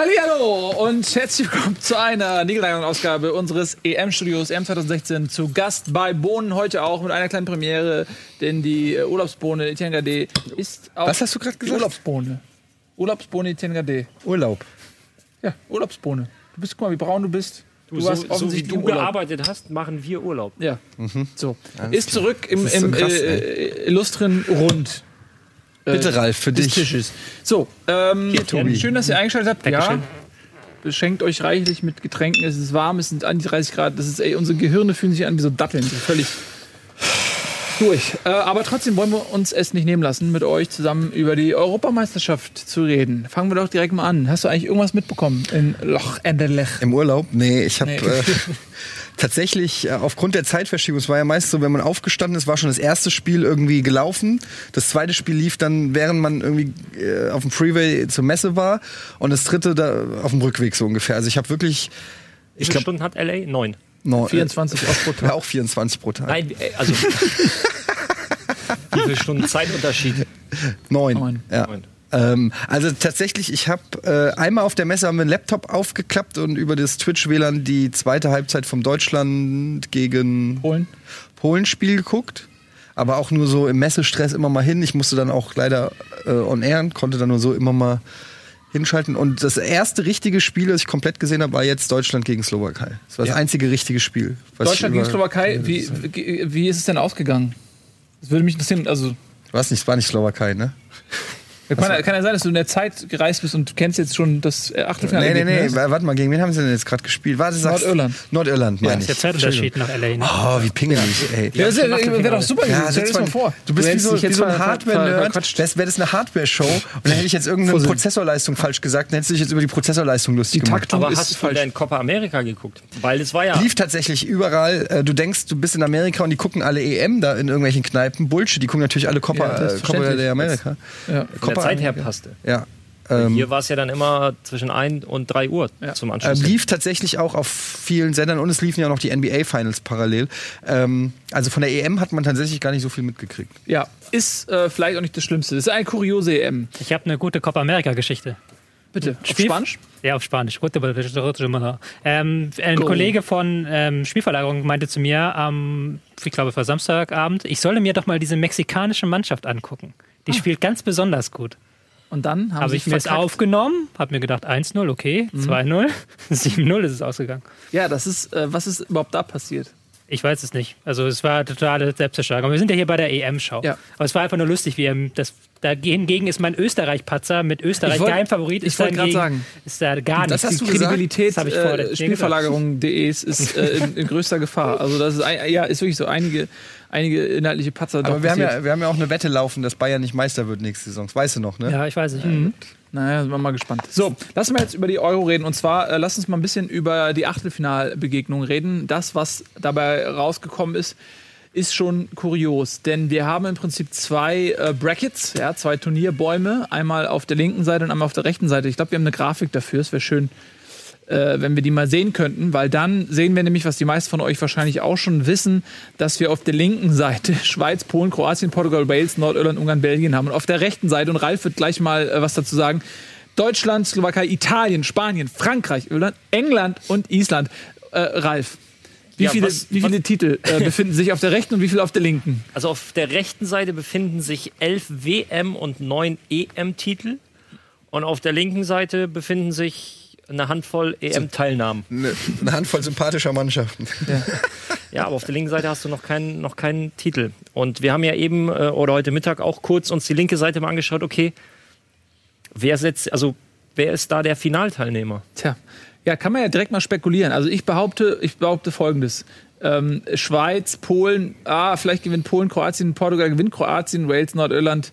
Hallo und herzlich willkommen zu einer niegelnagelneuen Ausgabe unseres EM-Studios EM 2016. Zu Gast bei Bohnen heute auch mit einer kleinen Premiere, denn die äh, Urlaubsbohne Etienne Gade ist auch Was hast du gerade gesagt? Urlaubsbohne. Urlaubsbohne Etienne Gade. Urlaub. Ja, Urlaubsbohne. Du bist, guck mal, wie braun du bist. Du, so, warst so wie offensichtlich du im gearbeitet hast, machen wir Urlaub. Ja. Mhm. So. Ist zurück im, ist so im krass, äh, illustren Rund. Äh, Bitte, Ralf, für des dich. Tisches. So, ähm, Tobi. schön, dass ihr eingeschaltet habt. Ja, Dankeschön. beschenkt euch reichlich mit Getränken. Es ist warm, es sind an die 30 Grad. Das ist, ey, unsere Gehirne fühlen sich an wie so Datteln. Völlig durch. Äh, aber trotzdem wollen wir uns es nicht nehmen lassen, mit euch zusammen über die Europameisterschaft zu reden. Fangen wir doch direkt mal an. Hast du eigentlich irgendwas mitbekommen in Loch Enderlech? Im Urlaub? Nee, ich habe Nee. äh, tatsächlich äh, aufgrund der Zeitverschiebung, es war ja meist so, wenn man aufgestanden ist, war schon das erste Spiel irgendwie gelaufen. Das zweite Spiel lief dann, während man irgendwie äh, auf dem Freeway zur Messe war. Und das dritte da auf dem Rückweg so ungefähr. Also ich habe wirklich. Wie Ich viele glaube, Stunden hat LA? Neun. no, 24 Euro pro Ja, Tag. auch 24 pro Tag. Nein, äh, also. wie viele Stunden Zeitunterschied? Neun. Neun. Ja. Neun. Ähm, also tatsächlich, ich habe äh, einmal auf der Messe haben wir einen Laptop aufgeklappt und über das Twitch-WLAN die zweite Halbzeit vom Deutschland gegen Polen. Polen-Spiel geguckt. Aber auch nur so im Messestress immer mal hin. Ich musste dann auch leider äh, on air, konnte dann nur so immer mal hinschalten. Und das erste richtige Spiel, das ich komplett gesehen habe, war jetzt Deutschland gegen Slowakei. Das war das einzige richtige Spiel. Deutschland gegen Slowakei. Wie, wie, wie ist es denn ausgegangen? Das würde mich interessieren. Also, Was nicht, es war nicht Slowakei, ne? Kann, ja- kann ja sein, dass du in der Zeit gereist bist und kennst jetzt schon das äh, Achtelfinale. Nee, nee, nee, wa- warte mal, gegen wen haben sie denn jetzt gerade gespielt? Warte, Nordirland. Nordirland, meine Das ich. ist der Zeitunterschied nach LA. Ne? Oh, wie pingelig, ey. Ja, das wäre doch super gewesen. Ja, Stell dir das mal vor. Du bist wie hättest so, dich wie so ein Hardware-Nerd. Wäre wär das eine Hardware-Show und dann hätte ich jetzt irgendeine Fussel. Prozessorleistung falsch gesagt, dann hättest du dich jetzt über die Prozessorleistung lustig Die gemacht. Aber ist hast du falsch. denn Copa America geguckt? Weil es war ja. Lief tatsächlich überall. Äh, Du denkst, du bist in Amerika und die gucken alle EM da in irgendwelchen Kneipen. Bullshit, die gucken natürlich alle Copa, Ja, äh. Copa der Amerika. Ja. Zeit her America. passte. Ja. Ähm, Hier war es ja dann immer zwischen 1 und 3 Uhr Ja. zum Ähm, Anschluss. lief tatsächlich auch auf vielen Sendern und es liefen ja noch die NBA-Finals parallel. Ähm, also von der EM hat man tatsächlich gar nicht so viel mitgekriegt. ja, ist äh, vielleicht auch nicht das Schlimmste. Das ist eine kuriose EM. Ich habe eine gute Copa America-Geschichte. Bitte, auf Spiel- Spanisch? Ja, auf Spanisch. Gute- Ähm, ein Go. Kollege von ähm, Spielverlagerung meinte zu mir, am, ich glaube, es war Samstagabend, ich solle mir doch mal diese mexikanische Mannschaft angucken. Die spielt ganz besonders gut. Und dann Habe ich mir das verkackt. aufgenommen, habe mir gedacht, 1-0, okay, 2-0, 7-0 ist es ausgegangen. Ja, das ist, äh, was ist überhaupt da passiert? Ich weiß es nicht. Also es war totale Selbstzerstörung. Aber wir sind ja hier bei der EM-Schau. Ja. Aber es war einfach nur lustig, wie ähm, das dagegen ist mein Österreich-Patzer mit Österreich Ich wollt- Geheimfavorit. ich wollte gerade sagen. Ist da gar Das nichts. hast Die du gesagt? Kredibilität Das äh, Spielverlagerung.de ist, ist äh, in, in größter Gefahr. Also das ist, ja, ist wirklich so einige, einige inhaltliche Patzer Aber doch wir haben, ja, wir haben ja auch eine Wette laufen, dass Bayern nicht Meister wird nächste Saison. Das weißt du noch, ne? Ja, ich weiß nicht. Naja, sind wir mal gespannt. So, lassen wir jetzt über die Euro reden. Und zwar, äh, lass uns mal ein bisschen über die Achtelfinalbegegnung reden. Das, was dabei rausgekommen ist, ist schon kurios. Denn wir haben im Prinzip zwei äh, Brackets, ja, zwei Turnierbäume. Einmal auf der linken Seite und einmal auf der rechten Seite. Ich glaube, wir haben eine Grafik dafür. Es wäre schön, äh, wenn wir die mal sehen könnten, weil dann sehen wir nämlich, was die meisten von euch wahrscheinlich auch schon wissen, dass wir auf der linken Seite Schweiz, Polen, Kroatien, Portugal, Wales, Nordirland, Ungarn, Belgien haben und auf der rechten Seite, und Ralf wird gleich mal äh, was dazu sagen, Deutschland, Slowakei, Italien, Spanien, Frankreich, Irland, England und Island. Äh, Ralf, wie Ja, viele, was- wie viele Titel äh, befinden sich auf der rechten und wie viele auf der linken? Also auf der rechten Seite befinden sich elf WM- und neun EM-Titel. Und auf der linken Seite befinden sich eine Handvoll EM-Teilnahmen. Eine, eine Handvoll sympathischer Mannschaften. Ja, aber auf der linken Seite hast du noch keinen, noch keinen Titel. Und wir haben ja eben äh, oder heute Mittag auch kurz uns die linke Seite mal angeschaut. Okay, wer setzt, also wer ist da der Finalteilnehmer? Tja, ja, kann man ja direkt mal spekulieren. Also ich behaupte, ich behaupte folgendes. Ähm, Schweiz, Polen, ah, vielleicht gewinnt Polen, Kroatien, Portugal gewinnt Kroatien, Wales, Nordirland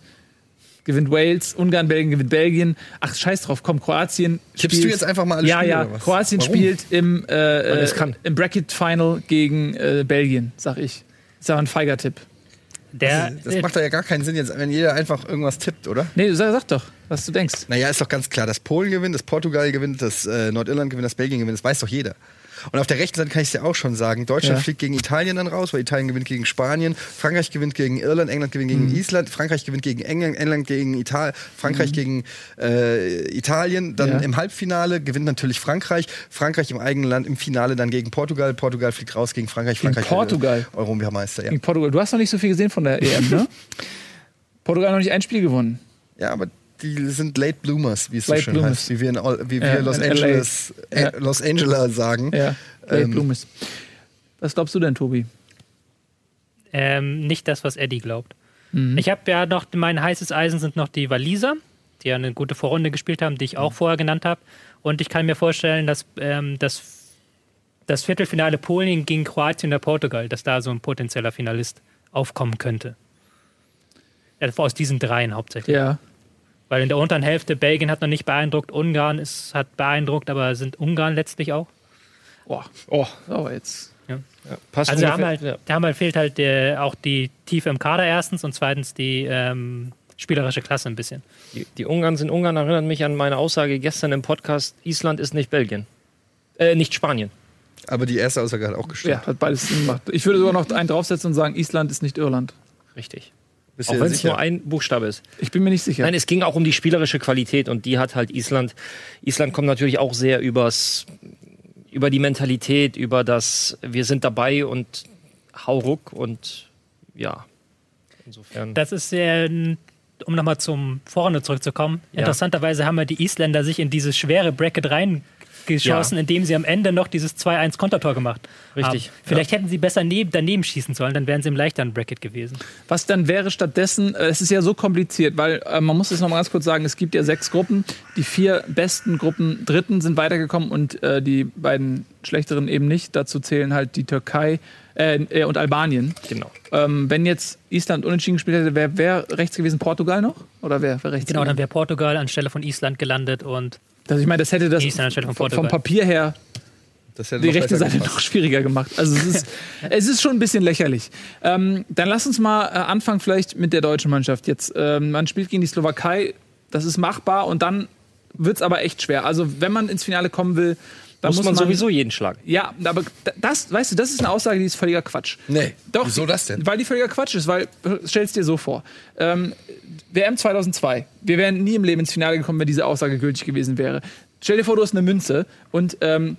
gewinnt Wales, Ungarn, Belgien gewinnt Belgien. Ach, scheiß drauf, komm, Kroatien. Tippst du jetzt einfach mal alle Ja, Spiele, ja, oder was? Kroatien Warum? spielt im, äh, äh, kann. im Bracket-Final gegen äh, Belgien, sag ich. Ist aber ein feiger Tipp. Der, Das macht doch ja gar keinen Sinn jetzt, wenn jeder einfach irgendwas tippt, oder? Nee, sag, sag doch, was du denkst. Naja, ist doch ganz klar, dass Polen gewinnt, dass Portugal gewinnt, dass äh, Nordirland gewinnt, dass Belgien gewinnt, das weiß doch jeder. Und auf der rechten Seite kann ich es ja auch schon sagen. Deutschland Ja. fliegt gegen Italien dann raus, weil Italien gewinnt gegen Spanien, Frankreich gewinnt gegen Irland, England gewinnt gegen Mhm. Island, Frankreich gewinnt gegen England, England gegen Italien, Frankreich gegen äh, Italien. Dann Mhm. Ja. im Halbfinale gewinnt natürlich Frankreich, Frankreich im eigenen Land, im Finale dann gegen Portugal. Portugal fliegt raus gegen Frankreich. Gegen Frankreich Portugal? Äh, Europameister, ja. Gegen Portugal. Du hast noch nicht so viel gesehen von der EM, ne? Portugal hat noch nicht ein Spiel gewonnen. Ja, aber die sind Late Bloomers, wie es so schön Bloomers. heißt, wie wir in, wie wir Ja, Los. Angeles, äh, Ja. Los Angeles sagen. Ja, Late Ähm, Bloomis. Was glaubst du denn, Tobi? Ähm, nicht das, was Eddie glaubt. Mhm. Ich habe ja noch, mein heißes Eisen sind noch die Waliser, die ja eine gute Vorrunde gespielt haben, die ich Mhm. auch vorher genannt habe. Und ich kann mir vorstellen, dass ähm, das, das Viertelfinale Polen gegen Kroatien oder Portugal, dass da so ein potenzieller Finalist aufkommen könnte. Ja, aus diesen dreien hauptsächlich. Ja. Weil in der unteren Hälfte Belgien hat noch nicht beeindruckt, Ungarn ist, hat beeindruckt, aber sind Ungarn letztlich auch. Oh, oh, aber jetzt. Passt Also da haben halt, da haben halt fehlt halt der, auch die Tiefe im Kader erstens und zweitens die ähm, spielerische Klasse ein bisschen. Die, die Ungarn sind Ungarn, erinnert mich an meine Aussage gestern im Podcast, Island ist nicht Belgien. Äh, nicht Spanien. Aber die erste Aussage hat auch gestimmt. Ja, hat beides Sinn gemacht. Ich würde sogar noch einen draufsetzen und sagen, Island ist nicht Irland. Richtig. Bist Auch wenn es nur ein Buchstabe ist. Ich bin mir nicht sicher. Nein, es ging auch um die spielerische Qualität und die hat halt Island. Island kommt natürlich auch sehr übers, über die Mentalität, über das, wir sind dabei und hau ruck und ja. Insofern. Das ist sehr, um nochmal zum Vorne zurückzukommen. Ja. Interessanterweise haben ja die Isländer sich in dieses schwere Bracket reingeschossen, Ja. indem sie am Ende noch dieses 2-1 Kontertor gemacht Richtig, haben. Vielleicht hätten sie besser neben, daneben schießen sollen, dann wären sie im leichteren Bracket gewesen. Was dann wäre stattdessen, äh, es ist ja so kompliziert, weil äh, man muss es noch mal ganz kurz sagen, es gibt ja sechs Gruppen. Die vier besten Gruppen Dritten sind weitergekommen und äh, die beiden schlechteren eben nicht. Dazu zählen halt die Türkei äh, äh, und Albanien. genau. Ähm, wenn jetzt Island unentschieden gespielt hätte, wäre wär rechts gewesen Portugal noch? Oder wer wär rechts Genau, dann gewesen? wäre Portugal anstelle von Island gelandet und Also ich meine, das hätte das vom. Papier her Das hätte die rechte Seite gepasst. noch schwieriger gemacht. Also es ist, es ist schon ein bisschen lächerlich. Ähm, dann lass uns mal äh, anfangen vielleicht mit der deutschen Mannschaft. Jetzt, ähm, man spielt gegen die Slowakei, das ist machbar und dann wird es aber echt schwer. Also wenn man ins Finale kommen will, dann Muss, man, sowieso jeden schlagen. Ja, aber das, weißt du, das ist eine Aussage, die ist völliger Quatsch. Nee, Doch, wieso das denn? Weil die völliger Quatsch ist, weil, stell es dir so vor, ähm, WM 2002, wir wären nie im Leben ins Finale gekommen, wenn diese Aussage gültig gewesen wäre. Stell dir vor, du hast eine Münze und ähm,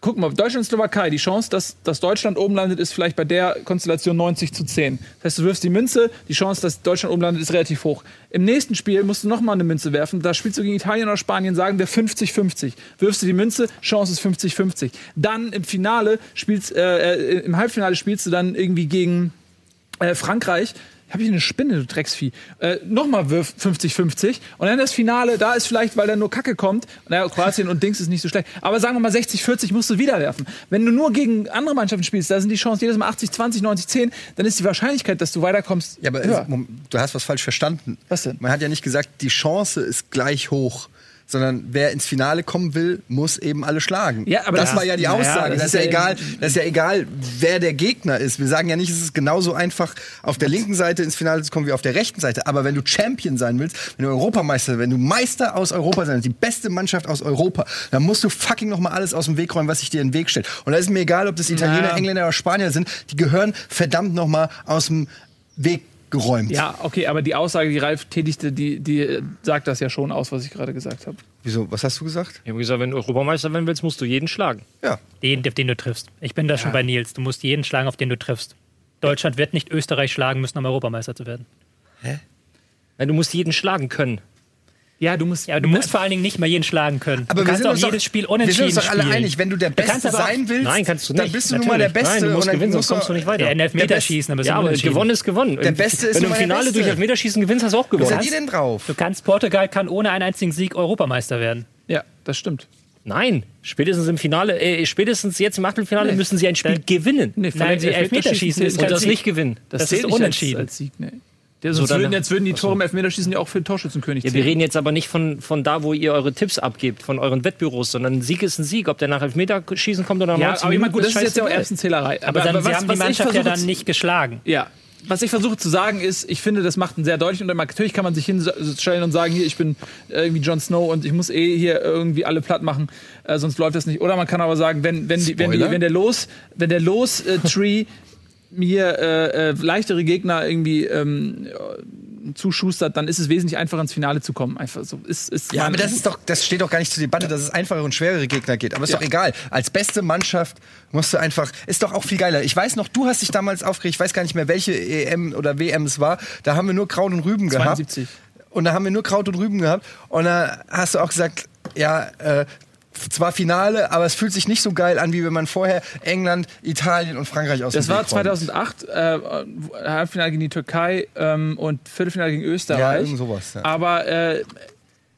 guck mal, Deutschland und Slowakei, die Chance, dass, dass Deutschland oben landet, ist vielleicht bei der Konstellation 90 zu 10. Das heißt, du wirfst die Münze, die Chance, dass Deutschland oben landet, ist relativ hoch. Im nächsten Spiel musst du nochmal eine Münze werfen. Da spielst du gegen Italien oder Spanien, sagen wir 50-50. Wirfst du die Münze, Chance ist 50-50. Dann im Finale spielst, äh, äh, im Halbfinale spielst du dann irgendwie gegen äh, Frankreich. Habe ich eine Spinne, du Drecksvieh. Äh, Nochmal wirf 50-50. Und dann das Finale, da ist vielleicht, weil da nur Kacke kommt. Naja, Kroatien und Dings ist nicht so schlecht. Aber sagen wir mal 60-40 musst du wieder werfen. Wenn du nur gegen andere Mannschaften spielst, da sind die Chancen jedes Mal 80-20, 90-10, dann ist die Wahrscheinlichkeit, dass du weiterkommst, Ja, aber höher. du hast was falsch verstanden. Was denn? Man hat ja nicht gesagt, die Chance ist gleich hoch. Sondern wer ins Finale kommen will, muss eben alle schlagen. Ja, aber das das- war ja die Aussage. das das, ist ja ja egal, das ist ja egal, wer der Gegner ist. Wir sagen ja nicht, es ist genauso einfach, auf der linken Seite ins Finale zu kommen wie auf der rechten Seite. Aber wenn du Champion sein willst, wenn du Europameister, wenn du Meister aus Europa sein willst, die beste Mannschaft aus Europa, dann musst du fucking noch mal alles aus dem Weg räumen, was sich dir in den Weg stellt. Und da ist mir egal, ob das Italiener, Naja. Engländer oder Spanier sind, die gehören verdammt noch mal aus dem Weg geräumt. Ja, okay, aber die Aussage, die Ralf tätigte, die, die sagt das ja schon aus, was ich gerade gesagt habe. Wieso? Was hast du gesagt? Ich habe gesagt, wenn du Europameister werden willst, musst du jeden schlagen. Ja. den, auf den du triffst. Ich bin da schon bei Nils. Du musst jeden schlagen, auf den du triffst. Deutschland wird nicht Österreich schlagen müssen, um Europameister zu werden. Nein, du musst jeden schlagen können. Ja, du musst. Ja, du musst vor allen Dingen nicht mal jeden schlagen können. Aber du wir kannst sind auch jedes doch, Spiel wir unentschieden sind uns doch alle spielen. einig, wenn du der Beste auch- sein willst, Nein, kannst du dann nicht. bist du nun mal der Natürlich. Beste. Nein, du musst und dann gewinnen, sonst du- kommst du nicht weiter. Ja, in Der Elfmeter Best- schießen, aber Ja, aber unentschieden. gewonnen ist gewonnen. Der Beste ist Wenn du im Finale Beste. durch Elfmeterschießen gewinnst, hast du auch Was gewonnen. seid ihr denn drauf? Du kannst, Portugal kann ohne einen einzigen Sieg Europameister werden. Ja, das stimmt. Nein, spätestens im Finale, äh, spätestens jetzt im Achtelfinale müssen sie ein Spiel gewinnen. Nee, Nein, sie Elfmeterschießen ist Und kein das nicht gewinnen. Das, zählt ist nicht als- unentschieden. Als, Sieg, nee. Ja, sonst dann- würden, jetzt würden die Tore im Elfmeterschießen ja auch für den Torschützenkönig Ja, zählen. wir reden jetzt aber nicht von, von da, wo ihr eure Tipps abgebt, von euren Wettbüros, sondern ein Sieg ist ein Sieg. Ob der nach Elfmeterschießen kommt oder nach ja, 90 aber Minuten, gut, das ist jetzt ja auch. Erbsenzählerei. aber dann, sie was- haben was die Mannschaft ja dann nicht geschlagen. Ja. was ich versuche zu sagen ist, ich finde, das macht einen sehr deutlichen Unterschied. Natürlich kann man sich hinstellen und sagen, hier, ich bin irgendwie Jon Snow und ich muss eh hier irgendwie alle platt machen, äh, sonst läuft das nicht. Oder man kann aber sagen, wenn, wenn, die, wenn, die, wenn der Los, wenn der Los-Tree mir äh, äh, leichtere Gegner irgendwie ähm, äh, zuschustert, dann ist es wesentlich einfacher ins Finale zu kommen. Einfach so. Ist, ist Ja, aber das ist doch, das steht doch gar nicht zur Debatte, dass es einfachere und schwerere Gegner geht. Aber ist Ja. doch egal. Als beste Mannschaft musst du einfach, ist doch auch viel geiler. Ich weiß noch, du hast dich damals aufgeregt, ich weiß gar nicht mehr, welche EM oder WM es war. Da haben wir nur Kraut und Rüben 72. gehabt. Und da haben wir nur Kraut und Rüben gehabt. Und da hast du auch gesagt, ja, äh, zwar Finale, aber es fühlt sich nicht so geil an, wie wenn man vorher England, Italien und Frankreich aus Das dem war Weg räumt. 2008, äh, Halbfinale gegen die Türkei ähm, und Viertelfinale gegen Österreich. Ja, irgend sowas, ja. Aber äh,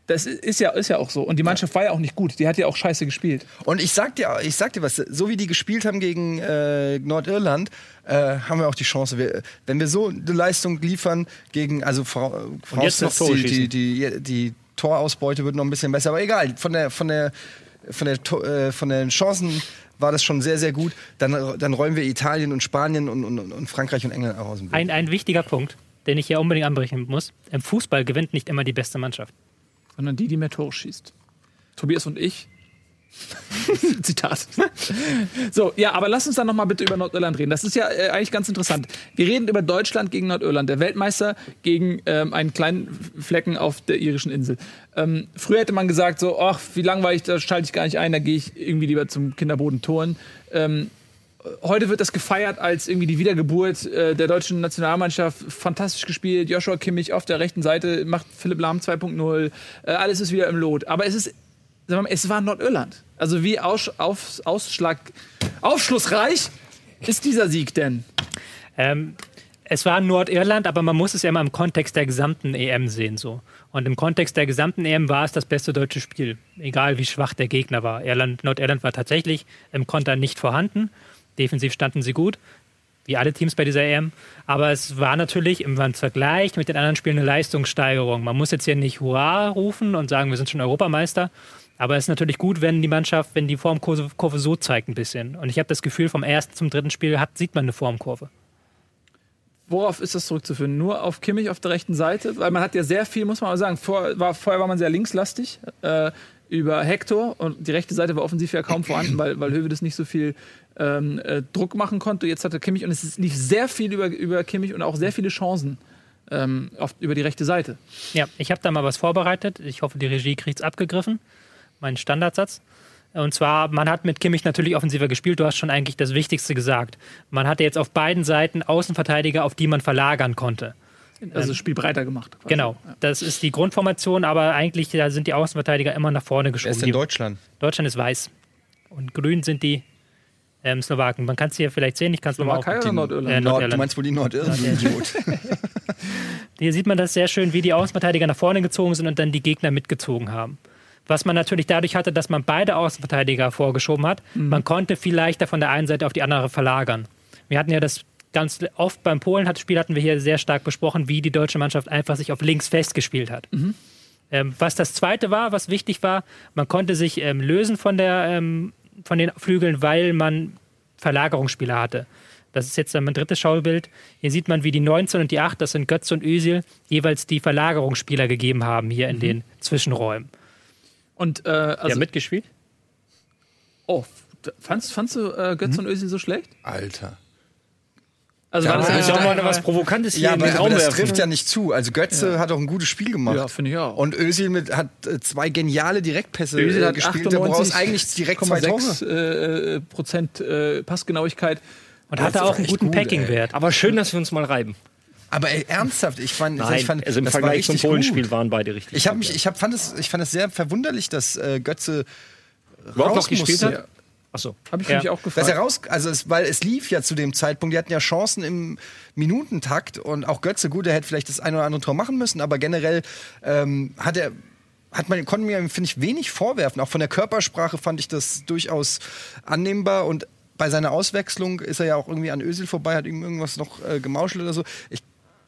das ist ja, ist ja auch so. Und die Mannschaft war ja auch nicht gut. Die hat ja auch scheiße gespielt. Und ich sag dir, ich sag dir was, so wie die gespielt haben gegen äh, Nordirland, äh, haben wir auch die Chance. Wir, wenn wir so eine Leistung liefern gegen, also vora- jetzt noch voraussetzt, die, die, die, die Torausbeute wird noch ein bisschen besser, aber egal. Von der, von der, von der, äh, von den Chancen war das schon sehr, sehr gut. Dann, dann räumen wir Italien und Spanien und, und, und Frankreich und England auch aus dem Weg. Ein, ein wichtiger Punkt, den ich hier unbedingt anbrechen muss. Im Fußball gewinnt nicht immer die beste Mannschaft. Sondern die, die mehr Tore schießt. Tobias und ich. Zitat. So, ja, aber lass uns dann noch mal bitte über Nordirland reden. Das ist ja äh, eigentlich ganz interessant. Wir reden über Deutschland gegen Nordirland, der Weltmeister gegen ähm, einen kleinen Flecken auf der irischen Insel. Ähm, früher hätte man gesagt so, ach, wie langweilig, da schalte ich gar nicht ein, da gehe ich irgendwie lieber zum Kinderboden touren. Ähm, heute wird das gefeiert als irgendwie die Wiedergeburt äh, der deutschen Nationalmannschaft. Fantastisch gespielt. Joshua Kimmich auf der rechten Seite macht Philipp Lahm 2.0. Äh, alles ist wieder im Lot. Aber es ist, mal, es war Nordirland. Also wie aus, auf, Ausschlag, aufschlussreich ist dieser Sieg denn? Ähm, es war Nordirland, aber man muss es ja immer im Kontext der gesamten EM sehen. So. Und im Kontext der gesamten EM war es das beste deutsche Spiel. Egal wie schwach der Gegner war. Irland, Nordirland war tatsächlich im Konter nicht vorhanden. Defensiv standen sie gut, wie alle Teams bei dieser EM. Aber es war natürlich im Vergleich mit den anderen Spielen eine Leistungssteigerung. Man muss jetzt hier nicht Hurra rufen und sagen, wir sind schon Europameister. Aber es ist natürlich gut, wenn die Mannschaft, wenn die Formkurve Kurve so zeigt ein bisschen. Und ich habe das Gefühl, vom ersten zum dritten Spiel hat, sieht man eine Formkurve. Worauf ist das zurückzuführen? Nur auf Kimmich auf der rechten Seite? Weil man hat ja sehr viel, muss man mal sagen, vor, war, vorher war man sehr linkslastig äh, über Hector und die rechte Seite war offensiv ja kaum vorhanden, weil, weil Höwe das nicht so viel ähm, äh, Druck machen konnte. Jetzt hatte Kimmich und es lief sehr viel über, über Kimmich und auch sehr viele Chancen ähm, auf, über die rechte Seite. Ja, ich habe da mal was vorbereitet. Ich hoffe, die Regie kriegt es abgegriffen. Mein Standardsatz. Und zwar, man hat mit Kimmich natürlich offensiver gespielt. Du hast schon eigentlich das Wichtigste gesagt. Man hatte jetzt auf beiden Seiten Außenverteidiger, auf die man verlagern konnte. Also das Spiel breiter gemacht. quasi. Genau. Das ist die Grundformation, aber eigentlich da sind die Außenverteidiger immer nach vorne Wer geschoben. ist in Die- Deutschland? Deutschland ist weiß. Und grün sind die ähm, Slowaken. Man kann es hier vielleicht sehen. Ich kann es nochmal auf. Slowakei oder Die- Nordirland? Äh, Nord, Nordirland. du meinst wohl die Nordirren? du Idiot. Hier sieht man das sehr schön, wie die Außenverteidiger nach vorne gezogen sind und dann die Gegner mitgezogen haben. Was man natürlich dadurch hatte, dass man beide Außenverteidiger vorgeschoben hat. Man konnte viel leichter von der einen Seite auf die andere verlagern. Wir hatten ja das ganz oft beim Polen hat Spiel hatten wir hier sehr stark besprochen, wie die deutsche Mannschaft einfach sich auf links festgespielt hat. Ähm, was das zweite war, was wichtig war, man konnte sich ähm, lösen von, der, ähm, von den Flügeln, weil man Verlagerungsspieler hatte. Das ist jetzt mein drittes Schaubild. Hier sieht man, wie die 19 und die 8, das sind Götze und Özil, jeweils die Verlagerungsspieler gegeben haben hier in den Zwischenräumen. Und äh, also, ja, mitgespielt? oh, fandst, fandst du äh, Götze und Özil so schlecht? Alter. Also Ja, war das Ja, soll mal was Provokantes hier Ja, in aber, aber das werfen. trifft ja nicht zu. Also Götze hat auch ein gutes Spiel gemacht. Ja, finde ich auch. Und Özil mit, hat äh, zwei geniale Direktpässe Özil äh, hat gespielt. Da brauchst eigentlich direkt zwei Tore. 98,6 äh, Prozent äh, Passgenauigkeit. Und hatte auch einen guten gut, Packing-Wert. Aber schön, dass wir uns mal reiben. Aber ey, ernsthaft, ich fand, Nein, ich fand also im das war Vergleich zum Polenspiel gut. waren beide richtig. Ich habe mich, ich hab, fand es, ich fand es sehr verwunderlich, dass äh, Götze Überhaupt raus noch gespielt musste. hat? Achso. Habe ich Ja. mich auch Dass gefragt. er raus, also es, weil es lief ja zu dem Zeitpunkt, die hatten ja Chancen im Minutentakt und auch Götze, gut, er hätte vielleicht das ein oder andere Tor machen müssen, aber generell ähm, hat er, hat man, konnte mir, finde ich, wenig vorwerfen. Auch von der Körpersprache fand ich das durchaus annehmbar und bei seiner Auswechslung ist er ja auch irgendwie an Özil vorbei, hat ihm irgendwas noch äh, gemauschelt oder so. Ich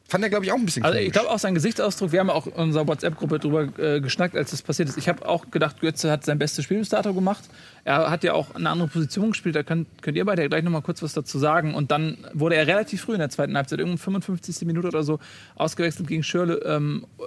Fand er, glaube ich, auch ein bisschen Also ich glaube auch sein Gesichtsausdruck, wir haben auch in unserer WhatsApp-Gruppe drüber äh, geschnackt, als das passiert ist. Ich habe auch gedacht, Götze hat sein bestes Spiel bis dato gemacht. Er hat ja auch eine andere Position gespielt, da könnt, könnt ihr beide ja gleich nochmal kurz was dazu sagen. Und dann wurde er relativ früh in der zweiten Halbzeit, irgendwann 55. Minute oder so, ausgewechselt gegen Schürle. Ähm, äh,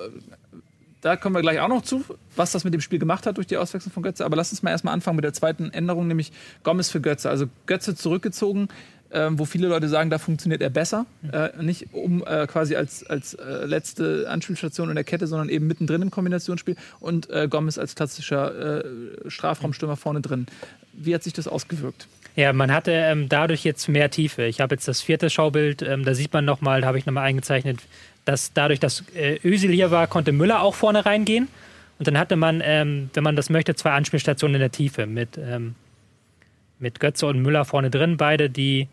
da kommen wir gleich auch noch zu, was das mit dem Spiel gemacht hat durch die Auswechslung von Götze. Aber lass uns mal erstmal anfangen mit der zweiten Änderung, nämlich Gomez für Götze. Also Götze zurückgezogen, ähm, wo viele Leute sagen, da funktioniert er besser. Äh, nicht um äh, quasi als, als äh, letzte Anspielstation in der Kette, sondern eben mittendrin im Kombinationsspiel. Und äh, Gomez als klassischer äh, Strafraumstürmer vorne drin. Wie hat sich das ausgewirkt? Ja, man hatte ähm, dadurch jetzt mehr Tiefe. Ich habe jetzt das vierte Schaubild, ähm, da sieht man nochmal, da habe ich nochmal eingezeichnet, dass dadurch, dass äh, Özil hier war, konnte Müller auch vorne reingehen. Und dann hatte man, ähm, wenn man das möchte, zwei Anspielstationen in der Tiefe mit, ähm, mit Götze und Müller vorne drin, beide die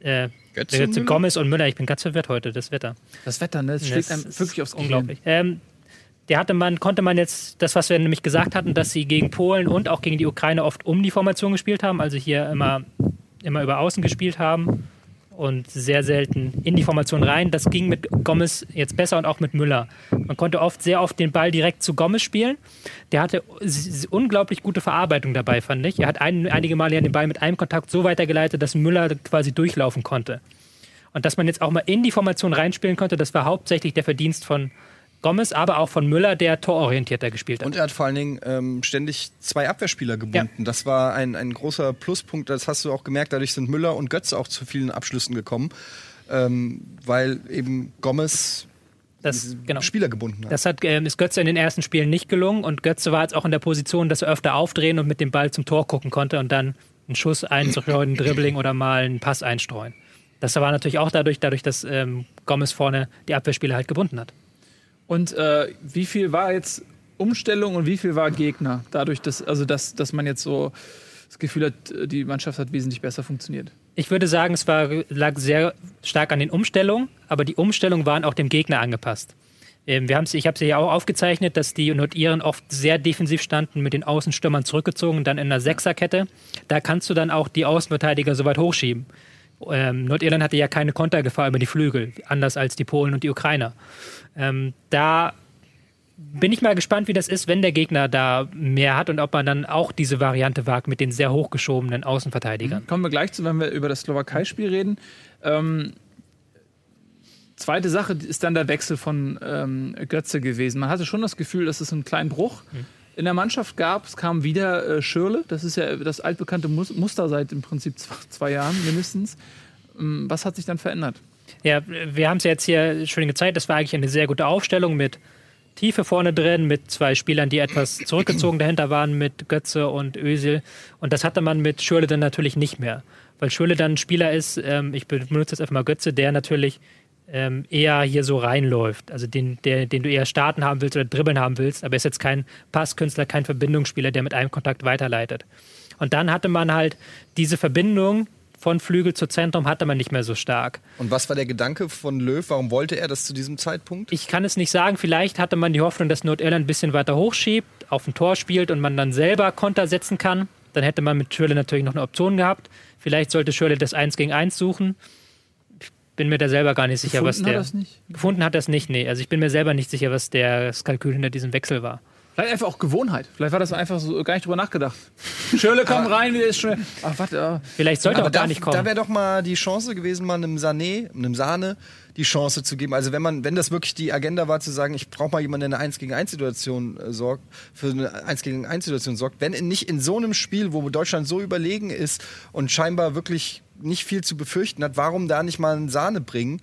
äh, Götze Götze, und Müller? Gomez und Müller. Ich bin ganz verwirrt heute, das Wetter. Das Wetter, ne? Das schlägt einem Das wirklich aufs unglaublich. Ähm, der hatte man, konnte man jetzt, das, was wir nämlich gesagt hatten, dass sie gegen Polen und auch gegen die Ukraine oft um die Formation gespielt haben, also hier immer, immer über Außen gespielt haben und sehr selten in die Formation rein. Das ging mit Gomez jetzt besser und auch mit Müller. Man konnte oft sehr oft den Ball direkt zu Gomez spielen. Der hatte unglaublich gute Verarbeitung dabei, fand ich. Er hat ein, einige Male den Ball mit einem Kontakt so weitergeleitet, dass Müller quasi durchlaufen konnte. Und dass man jetzt auch mal in die Formation reinspielen konnte, das war hauptsächlich der Verdienst von Gomez, aber auch von Müller, der tororientierter gespielt hat. Und er hat vor allen Dingen ähm, ständig zwei Abwehrspieler gebunden. Das war ein, ein großer Pluspunkt. Das hast du auch gemerkt. Dadurch sind Müller und Götze auch zu vielen Abschlüssen gekommen, ähm, weil eben Gomez das, genau. Spieler gebunden hat. Das hat, ähm, ist Götze in den ersten Spielen nicht gelungen und Götze war jetzt auch in der Position, dass er öfter aufdrehen und mit dem Ball zum Tor gucken konnte und dann einen Schuss einzustreuen, ein Dribbling oder mal einen Pass einstreuen. Das war natürlich auch dadurch, dadurch dass ähm, Gomez vorne die Abwehrspieler halt gebunden hat. Und äh, wie viel war jetzt Umstellung und wie viel war Gegner? Dadurch, dass, also dass, dass man jetzt so das Gefühl hat, die Mannschaft hat wesentlich besser funktioniert. Ich würde sagen, es war, lag sehr stark an den Umstellungen, aber die Umstellungen waren auch dem Gegner angepasst. Ähm, wir ich habe es ja auch aufgezeichnet, dass die Nordiren oft sehr defensiv standen, mit den Außenstürmern zurückgezogen, dann in einer Sechserkette. Da kannst du dann auch die Außenverteidiger so weit hochschieben. Ähm, Nordirland hatte ja keine Kontergefahr über die Flügel, anders als die Polen und die Ukrainer. Ähm, da bin ich mal gespannt, wie das ist, wenn der Gegner da mehr hat und ob man dann auch diese Variante wagt mit den sehr hochgeschobenen Außenverteidigern. Kommen wir gleich zu, wenn wir über das Slowakei-Spiel reden. Ähm, zweite Sache ist dann der Wechsel von ähm, Götze gewesen. Man hatte schon das Gefühl, dass es einen kleinen Bruch in der Mannschaft gab. Es kam wieder äh, Schürle. Das ist ja das altbekannte Mus Muster seit im Prinzip zwei, Jahren mindestens. Ähm, was hat sich dann verändert? Ja, wir haben es jetzt hier schön gezeigt. Das war eigentlich eine sehr gute Aufstellung mit Tiefe vorne drin, mit zwei Spielern, die etwas zurückgezogen dahinter waren, mit Götze und Özil. Und das hatte man mit Schürle dann natürlich nicht mehr. Weil Schürle dann ein Spieler ist, ähm, ich benutze jetzt einfach mal Götze, der natürlich ähm, eher hier so reinläuft. Also den, der, den du eher starten haben willst oder dribbeln haben willst. Aber er ist jetzt kein Passkünstler, kein Verbindungsspieler, der mit einem Kontakt weiterleitet. Und dann hatte man halt diese Verbindung von Flügel zu Zentrum hatte man nicht mehr so stark. Und was war der Gedanke von Löw? Warum wollte er das zu diesem Zeitpunkt? Ich kann es nicht sagen. Vielleicht hatte man die Hoffnung, dass Nordirland ein bisschen weiter hochschiebt, auf ein Tor spielt und man dann selber Konter setzen kann. Dann hätte man mit Schürle natürlich noch eine Option gehabt. Vielleicht sollte Schürle das 1 gegen 1 suchen. Ich bin mir da selber gar nicht sicher, was Gefunden hat der. das nicht? Gefunden hat er es nicht, nee. Also ich bin mir selber nicht sicher, was der das Kalkül hinter diesem Wechsel war. Vielleicht einfach auch Gewohnheit. Vielleicht war das einfach so gar nicht drüber nachgedacht. Schürle, komm rein, wieder ist schon. Ach, warte. ah. Vielleicht sollte er auch da, gar nicht da kommen. wäre doch mal die Chance gewesen, mal einem Sané, einem Sahne die Chance zu geben. Also wenn man, wenn das wirklich die Agenda war, zu sagen, ich brauche mal jemanden, der eine 1 gegen 1 Situation äh, sorgt, für eine 1 gegen 1 Situation sorgt, wenn in, nicht in so einem Spiel, wo Deutschland so überlegen ist und scheinbar wirklich nicht viel zu befürchten hat, warum da nicht mal einen Sahne bringen,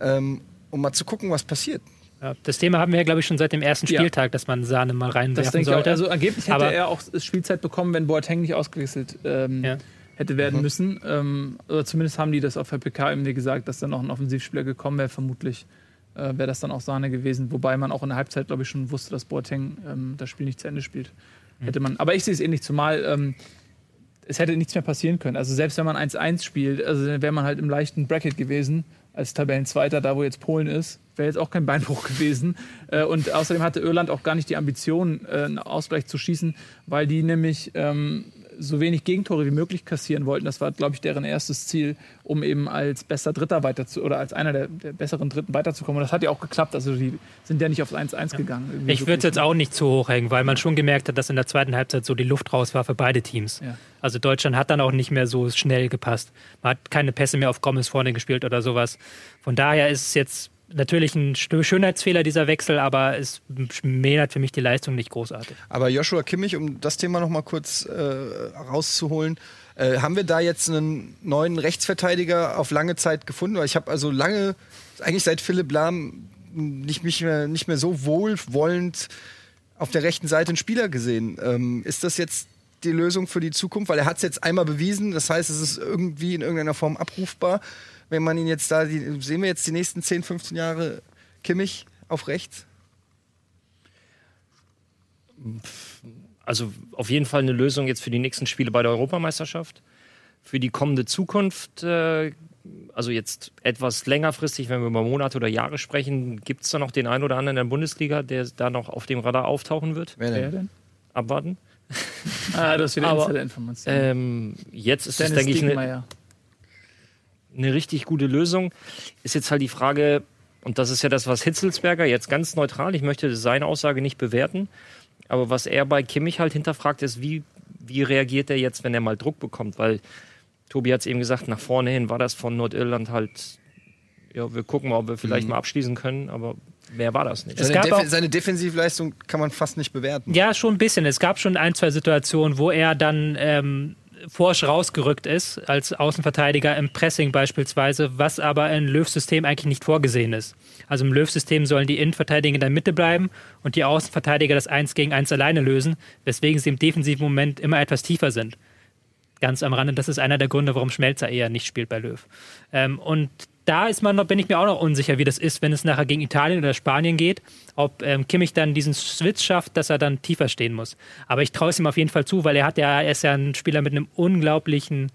ähm, um mal zu gucken, was passiert. Ja, das Thema haben wir ja, glaube ich, schon seit dem ersten Ja. Spieltag, dass man Sahne mal Das reinwerfen denke ich auch. sollte. Also angeblich hätte Aber- er auch Spielzeit bekommen, wenn Boateng nicht ausgewechselt ähm, Ja. hätte werden müssen. Ähm, oder zumindest haben die das auf der PK eben gesagt, dass dann noch ein Offensivspieler gekommen wäre. Vermutlich äh, wäre das dann auch Sahne gewesen. Wobei man auch in der Halbzeit, glaube ich, schon wusste, dass Boateng ähm, das Spiel nicht zu Ende spielt. Hätte man. Aber ich sehe es ähnlich, zumal ähm, es hätte nichts mehr passieren können. Also selbst wenn man 1-1 spielt, also wäre man halt im leichten Bracket gewesen als Tabellenzweiter, da wo jetzt Polen ist, wäre jetzt auch kein Beinbruch gewesen. Äh, und außerdem hatte Irland auch gar nicht die Ambition, äh, einen Ausgleich zu schießen, weil die nämlich ähm, so wenig Gegentore wie möglich kassieren wollten. Das war, glaube ich, deren erstes Ziel, um eben als bester Dritter weiter zu, oder als einer der, der besseren Dritten weiterzukommen. Und das hat ja auch geklappt. Also die sind ja nicht aufs 1-1 gegangen. irgendwie Ich würde es jetzt auch nicht zu hoch hängen, weil man schon gemerkt hat, dass in der zweiten Halbzeit so die Luft raus war für beide Teams. Ja. Also Deutschland hat dann auch nicht mehr so schnell gepasst. Man hat keine Pässe mehr auf Gomez vorne gespielt oder sowas. Von daher ist es jetzt natürlich ein Sch- Schönheitsfehler, dieser Wechsel, aber es schmälert für mich die Leistung nicht großartig. Aber Joshua Kimmich, um das Thema noch mal kurz äh, rauszuholen, äh, haben wir da jetzt einen neuen Rechtsverteidiger auf lange Zeit gefunden? Ich habe also lange, eigentlich seit Philipp Lahm, nicht, mich mehr, nicht mehr so wohlwollend auf der rechten Seite einen Spieler gesehen. Ähm, ist das jetzt die Lösung für die Zukunft? Weil er hat es jetzt einmal bewiesen, das heißt, es ist irgendwie in irgendeiner Form abrufbar. Wenn man ihn jetzt da, die, sehen wir jetzt die nächsten 10, 15 Jahre Kimmich auf rechts? Also auf jeden Fall eine Lösung jetzt für die nächsten Spiele bei der Europameisterschaft. Für die kommende Zukunft, äh, also jetzt etwas längerfristig, wenn wir über Monate oder Jahre sprechen, gibt es da noch den einen oder anderen in der Bundesliga, der da noch auf dem Radar auftauchen wird? Wer Wer denn? Abwarten. Ah, das ist wieder Aber, Insider-Information. Ähm, jetzt ist es, Dennis denke ich, eine. Eine richtig gute Lösung. Ist jetzt halt die Frage, und das ist ja das, was Hitzelsberger jetzt ganz neutral, ich möchte seine Aussage nicht bewerten, aber was er bei Kimmich halt hinterfragt, ist, wie, wie reagiert er jetzt, wenn er mal Druck bekommt? Weil Tobi hat es eben gesagt, nach vorne hin war das von Nordirland halt, ja, wir gucken mal, ob wir vielleicht mal abschließen können, aber mehr war das nicht. Es Seine, auch- seine Defensivleistung kann man fast nicht bewerten. Ja, schon ein bisschen. Es gab schon ein, zwei Situationen, wo er dann ähm, forsch rausgerückt ist, als Außenverteidiger im Pressing beispielsweise, was aber im Löw-System eigentlich nicht vorgesehen ist. Also im Löw-System sollen die Innenverteidiger in der Mitte bleiben und die Außenverteidiger das Eins gegen Eins alleine lösen, weswegen sie im defensiven Moment immer etwas tiefer sind. Ganz am Rande, das ist einer der Gründe, warum Schmelzer eher nicht spielt bei Löw. Ähm, und da ist man bin ich mir auch noch unsicher, wie das ist, wenn es nachher gegen Italien oder Spanien geht, ob ähm, Kimmich dann diesen Switch schafft, dass er dann tiefer stehen muss. Aber ich traue es ihm auf jeden Fall zu, weil er hat ja, er ist ja ein Spieler mit einem unglaublichen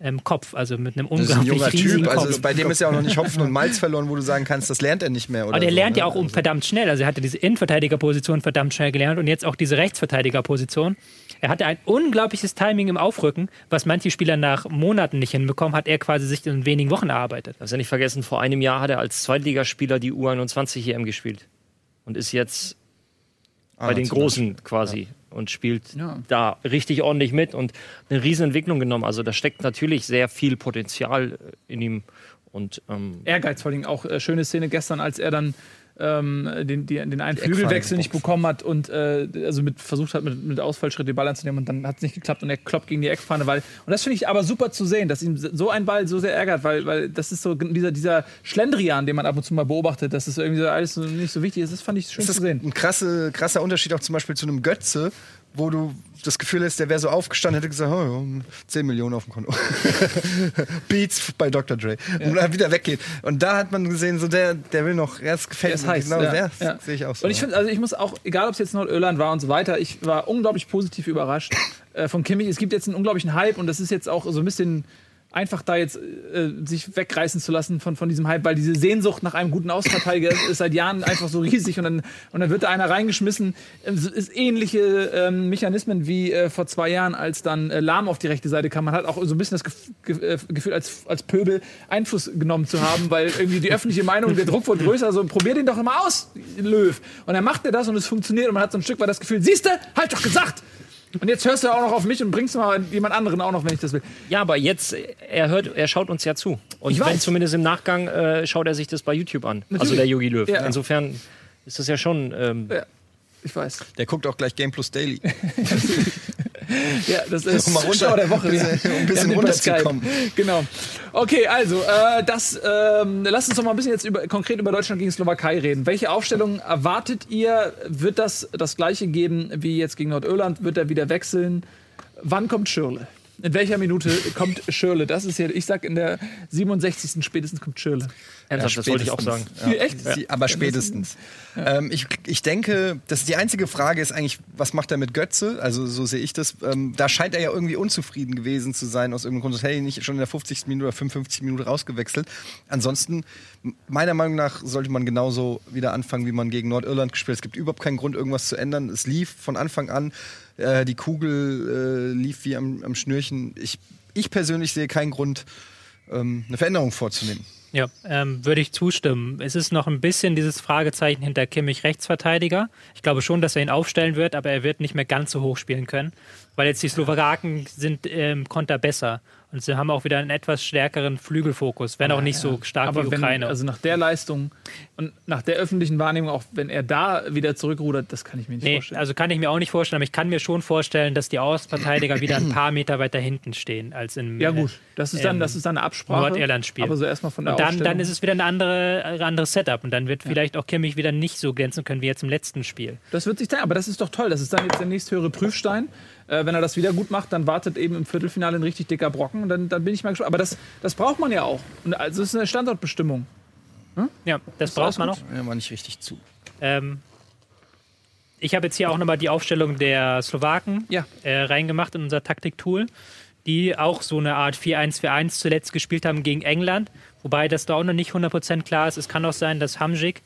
ähm, Kopf, also mit einem Das ist ein unglaublich junger riesigen Typ, Kopf. also bei dem ist ja auch noch nicht Hopfen und Malz verloren, wo du sagen kannst, das lernt er nicht mehr. Aber der so, lernt ne? ja auch um verdammt schnell. Also er hatte diese Innenverteidigerposition verdammt schnell gelernt und jetzt auch diese Rechtsverteidigerposition. Er hatte ein unglaubliches Timing im Aufrücken, was manche Spieler nach Monaten nicht hinbekommen, hat er quasi sich in wenigen Wochen erarbeitet. Darfst ja nicht vergessen, vor einem Jahr hat er als Zweitligaspieler die U21 EM gespielt und ist jetzt Ah, bei den Großen quasi und spielt Ja. da richtig ordentlich mit und eine Riesenentwicklung genommen. Also da steckt natürlich sehr viel Potenzial äh, in ihm und ähm, Ehrgeiz vor allem auch. Äh, schöne Szene gestern, als er dann ähm, den, die, den einen Die Flügelwechsel nicht bekommen hat und äh, also mit, versucht hat, mit, mit Ausfallschritt den Ball anzunehmen und dann hat es nicht geklappt und er kloppt gegen die Eckfahne, weil und das finde ich aber super zu sehen, dass ihm so ein Ball so sehr ärgert, weil, weil das ist so dieser, dieser Schlendrian, den man ab und zu mal beobachtet, dass es irgendwie so alles so nicht so wichtig ist, das fand ich schön Das zu ist sehen. ein krasse, krasser Unterschied auch zum Beispiel zu einem Götze, wo du das Gefühl hast, der wäre so aufgestanden, hätte gesagt, oh, ja, 10 Millionen auf dem Konto. Beats bei Dr. Dre. Und dann wieder weggeht. Und da hat man gesehen, so der, der will noch, er ist gefällt Er ist heiß, Genau, ja, der ja. sehe ich auch so. Und ich finde, also ich muss auch, egal ob es jetzt Nordirland war und so weiter, ich war unglaublich positiv überrascht äh, von Kimmich. Es gibt jetzt einen unglaublichen Hype und das ist jetzt auch so ein bisschen einfach da jetzt äh, sich wegreißen zu lassen von, von diesem Hype, weil diese Sehnsucht nach einem guten Außenverteidiger ist, ist seit Jahren einfach so riesig und dann, und dann wird da einer reingeschmissen. Es ist ähnliche ähm, Mechanismen wie äh, vor zwei Jahren, als dann äh, Lahm auf die rechte Seite kam. Man hat auch so ein bisschen das Gef Ge äh, Gefühl, als, als Pöbel Einfluss genommen zu haben, weil irgendwie die öffentliche Meinung, der Druck wurde größer, so probier den doch immer aus, Löw. Und dann macht er das und es funktioniert und man hat so ein Stück weit das Gefühl, siehste, halt doch gesagt! Und jetzt hörst du auch noch auf mich und bringst mal jemand anderen auch noch, wenn ich das will. ja, aber jetzt er hört, er schaut uns ja zu und Ich wenn weiß. zumindest im Nachgang äh, schaut er sich das bei YouTube an. Also Natürlich. der Yogi Löw. Ja. Insofern ist das ja schon ähm, Ja, ich weiß. der guckt auch gleich Game Plus Daily. Ja, das ist Um mal runter- der Woche. ein bisschen- um ein bisschen Ja, runterzukommen. Genau. Okay, also, äh, das, ähm, lass uns doch mal ein bisschen jetzt über, konkret über Deutschland gegen Slowakei reden. Welche Aufstellung erwartet ihr? Wird das das gleiche geben wie jetzt gegen Nordirland? Wird er wieder wechseln? Wann kommt Schürle? In welcher Minute kommt Schürle? Das ist hier, ich sag in der 67. spätestens kommt Schürle. ernsthaft, das wollte ich auch sagen. Ja. Echt? Sie- Aber spätestens. Ähm, ich, ich denke, dass die einzige Frage ist eigentlich, was macht er mit Götze? Also so sehe ich das. Ähm, da scheint er ja irgendwie unzufrieden gewesen zu sein aus irgendeinem Grund. Das hätte ich nicht schon in der 50. Minute oder 55. Minute rausgewechselt. Ansonsten, meiner Meinung nach, sollte man genauso wieder anfangen, wie man gegen Nordirland gespielt hat. Es gibt überhaupt keinen Grund, irgendwas zu ändern. Es lief von Anfang an. Äh, die Kugel äh, lief wie am, am Schnürchen. Ich, ich persönlich sehe keinen Grund, ähm, eine Veränderung vorzunehmen. Ja, ähm, würde ich zustimmen. Es ist noch ein bisschen dieses Fragezeichen hinter Kimmich Rechtsverteidiger. Ich glaube schon, dass er ihn aufstellen wird, aber er wird nicht mehr ganz so hoch spielen können, weil jetzt die Slowaken sind ähm, Konter besser. Und sie haben auch wieder einen etwas stärkeren Flügelfokus, wenn auch nicht so stark Aber wie wenn, Ukraine. also nach der Leistung und nach der öffentlichen Wahrnehmung, auch wenn er da wieder zurückrudert, das kann ich mir nicht Nee, vorstellen. also kann ich mir auch nicht vorstellen, aber ich kann mir schon vorstellen, dass die Außenverteidiger wieder ein paar Meter weiter hinten stehen als im ja gut, das ist dann, ähm, das ist dann eine Absprache. Nordirland-Spiel. Aber so erstmal von der Und dann, dann ist es wieder ein andere, ein anderes Setup und dann wird vielleicht auch Kimmich wieder nicht so glänzen können wie jetzt im letzten Spiel. Das wird sich zeigen, aber das ist doch toll. Das ist dann jetzt der nächsthöhere Prüfstein. Äh, wenn er das wieder gut macht, dann wartet eben im Viertelfinale ein richtig dicker Brocken. Und dann, dann bin ich mal gespannt. Aber das, das braucht man ja auch. Und also das ist eine Standortbestimmung. Ja, das braucht man noch. Ja, war nicht richtig zu. Ähm, ich habe jetzt hier auch nochmal die Aufstellung der Slowaken Ja. äh, reingemacht in unser Taktiktool, die auch so eine Art 4-1-4-1 zuletzt gespielt haben gegen England. Wobei das da auch noch nicht 100% klar ist. Es kann auch sein, dass Hamzik,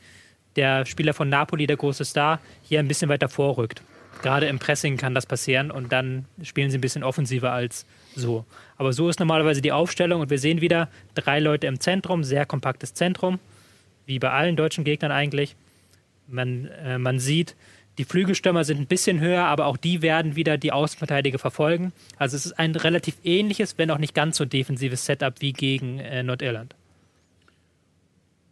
der Spieler von Napoli, der große Star, hier ein bisschen weiter vorrückt. Gerade im Pressing kann das passieren und dann spielen sie ein bisschen offensiver als so. Aber so ist normalerweise die Aufstellung und wir sehen wieder drei Leute im Zentrum, sehr kompaktes Zentrum, wie bei allen deutschen Gegnern eigentlich. Man, äh, man sieht, die Flügelstürmer sind ein bisschen höher, aber auch die werden wieder die Außenverteidiger verfolgen. Also es ist ein relativ ähnliches, wenn auch nicht ganz so defensives Setup wie gegen äh, Nordirland.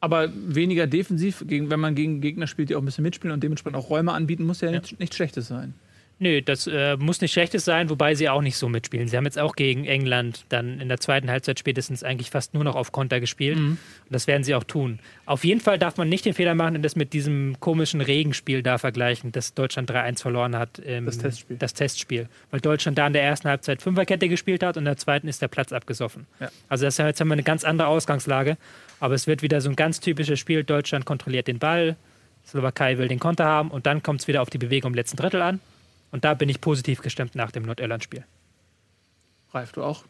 Aber weniger defensiv, gegen, wenn man gegen Gegner spielt, die auch ein bisschen mitspielen und dementsprechend auch Räume anbieten, muss ja, Nicht, nichts Schlechtes sein. Nö, das äh, muss nicht schlechtes sein, wobei sie auch nicht so mitspielen. Sie haben jetzt auch gegen England dann in der zweiten Halbzeit spätestens eigentlich fast nur noch auf Konter gespielt. Und das werden sie auch tun. Auf jeden Fall darf man nicht den Fehler machen und das mit diesem komischen Regenspiel da vergleichen, das Deutschland 3-1 verloren hat. Im, Das Testspiel. Das Testspiel. Weil Deutschland da in der ersten Halbzeit Fünferkette gespielt hat und in der zweiten ist der Platz abgesoffen. Ja. Also das, jetzt haben wir eine ganz andere Ausgangslage. Aber es wird wieder so ein ganz typisches Spiel. Deutschland kontrolliert den Ball, Slowakei will den Konter haben und dann kommt es wieder auf die Bewegung im letzten Drittel an. Und da bin ich positiv gestimmt nach dem Nordirland-Spiel. Ralf, du auch?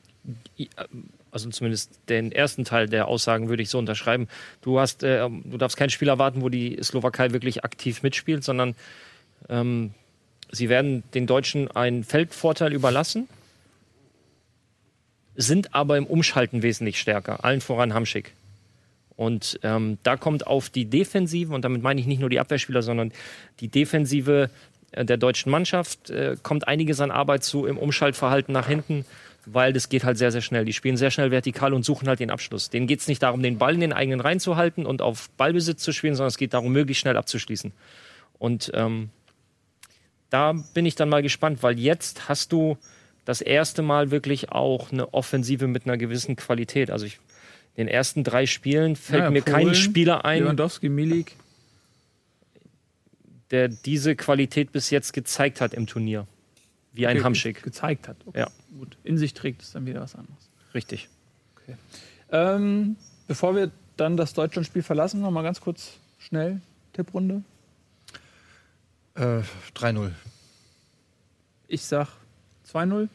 also zumindest den ersten Teil der Aussagen würde ich so unterschreiben. Du hast, äh, du darfst kein Spiel erwarten, wo die Slowakei wirklich aktiv mitspielt, sondern ähm, sie werden den Deutschen einen Feldvorteil überlassen, sind aber im Umschalten wesentlich stärker, allen voran Hamschick. Und ähm, da kommt auf die Defensive, und damit meine ich nicht nur die Abwehrspieler, sondern die Defensive äh, der deutschen Mannschaft, äh, kommt einiges an Arbeit zu im Umschaltverhalten nach hinten, weil das geht halt sehr, sehr schnell. Die spielen sehr schnell vertikal und suchen halt den Abschluss. Denen geht es nicht darum, den Ball in den eigenen Reihen zu halten und auf Ballbesitz zu spielen, sondern es geht darum, möglichst schnell abzuschließen. Und ähm, da bin ich dann mal gespannt, weil jetzt hast du das erste Mal wirklich auch eine Offensive mit einer gewissen Qualität. Also ich, den ersten drei Spielen fällt Ja, mir kein Polen, Spieler ein, Lewandowski, Milik. der diese Qualität bis jetzt gezeigt hat im Turnier. Wie ein ge- Hamschick. Gezeigt hat. Okay, Ja. Gut. In sich trägt es dann wieder was anderes. Richtig. Ähm, bevor wir dann das Deutschlandspiel verlassen, noch mal ganz kurz schnell Tipprunde. Äh, 3-0. Ich sag 2-0.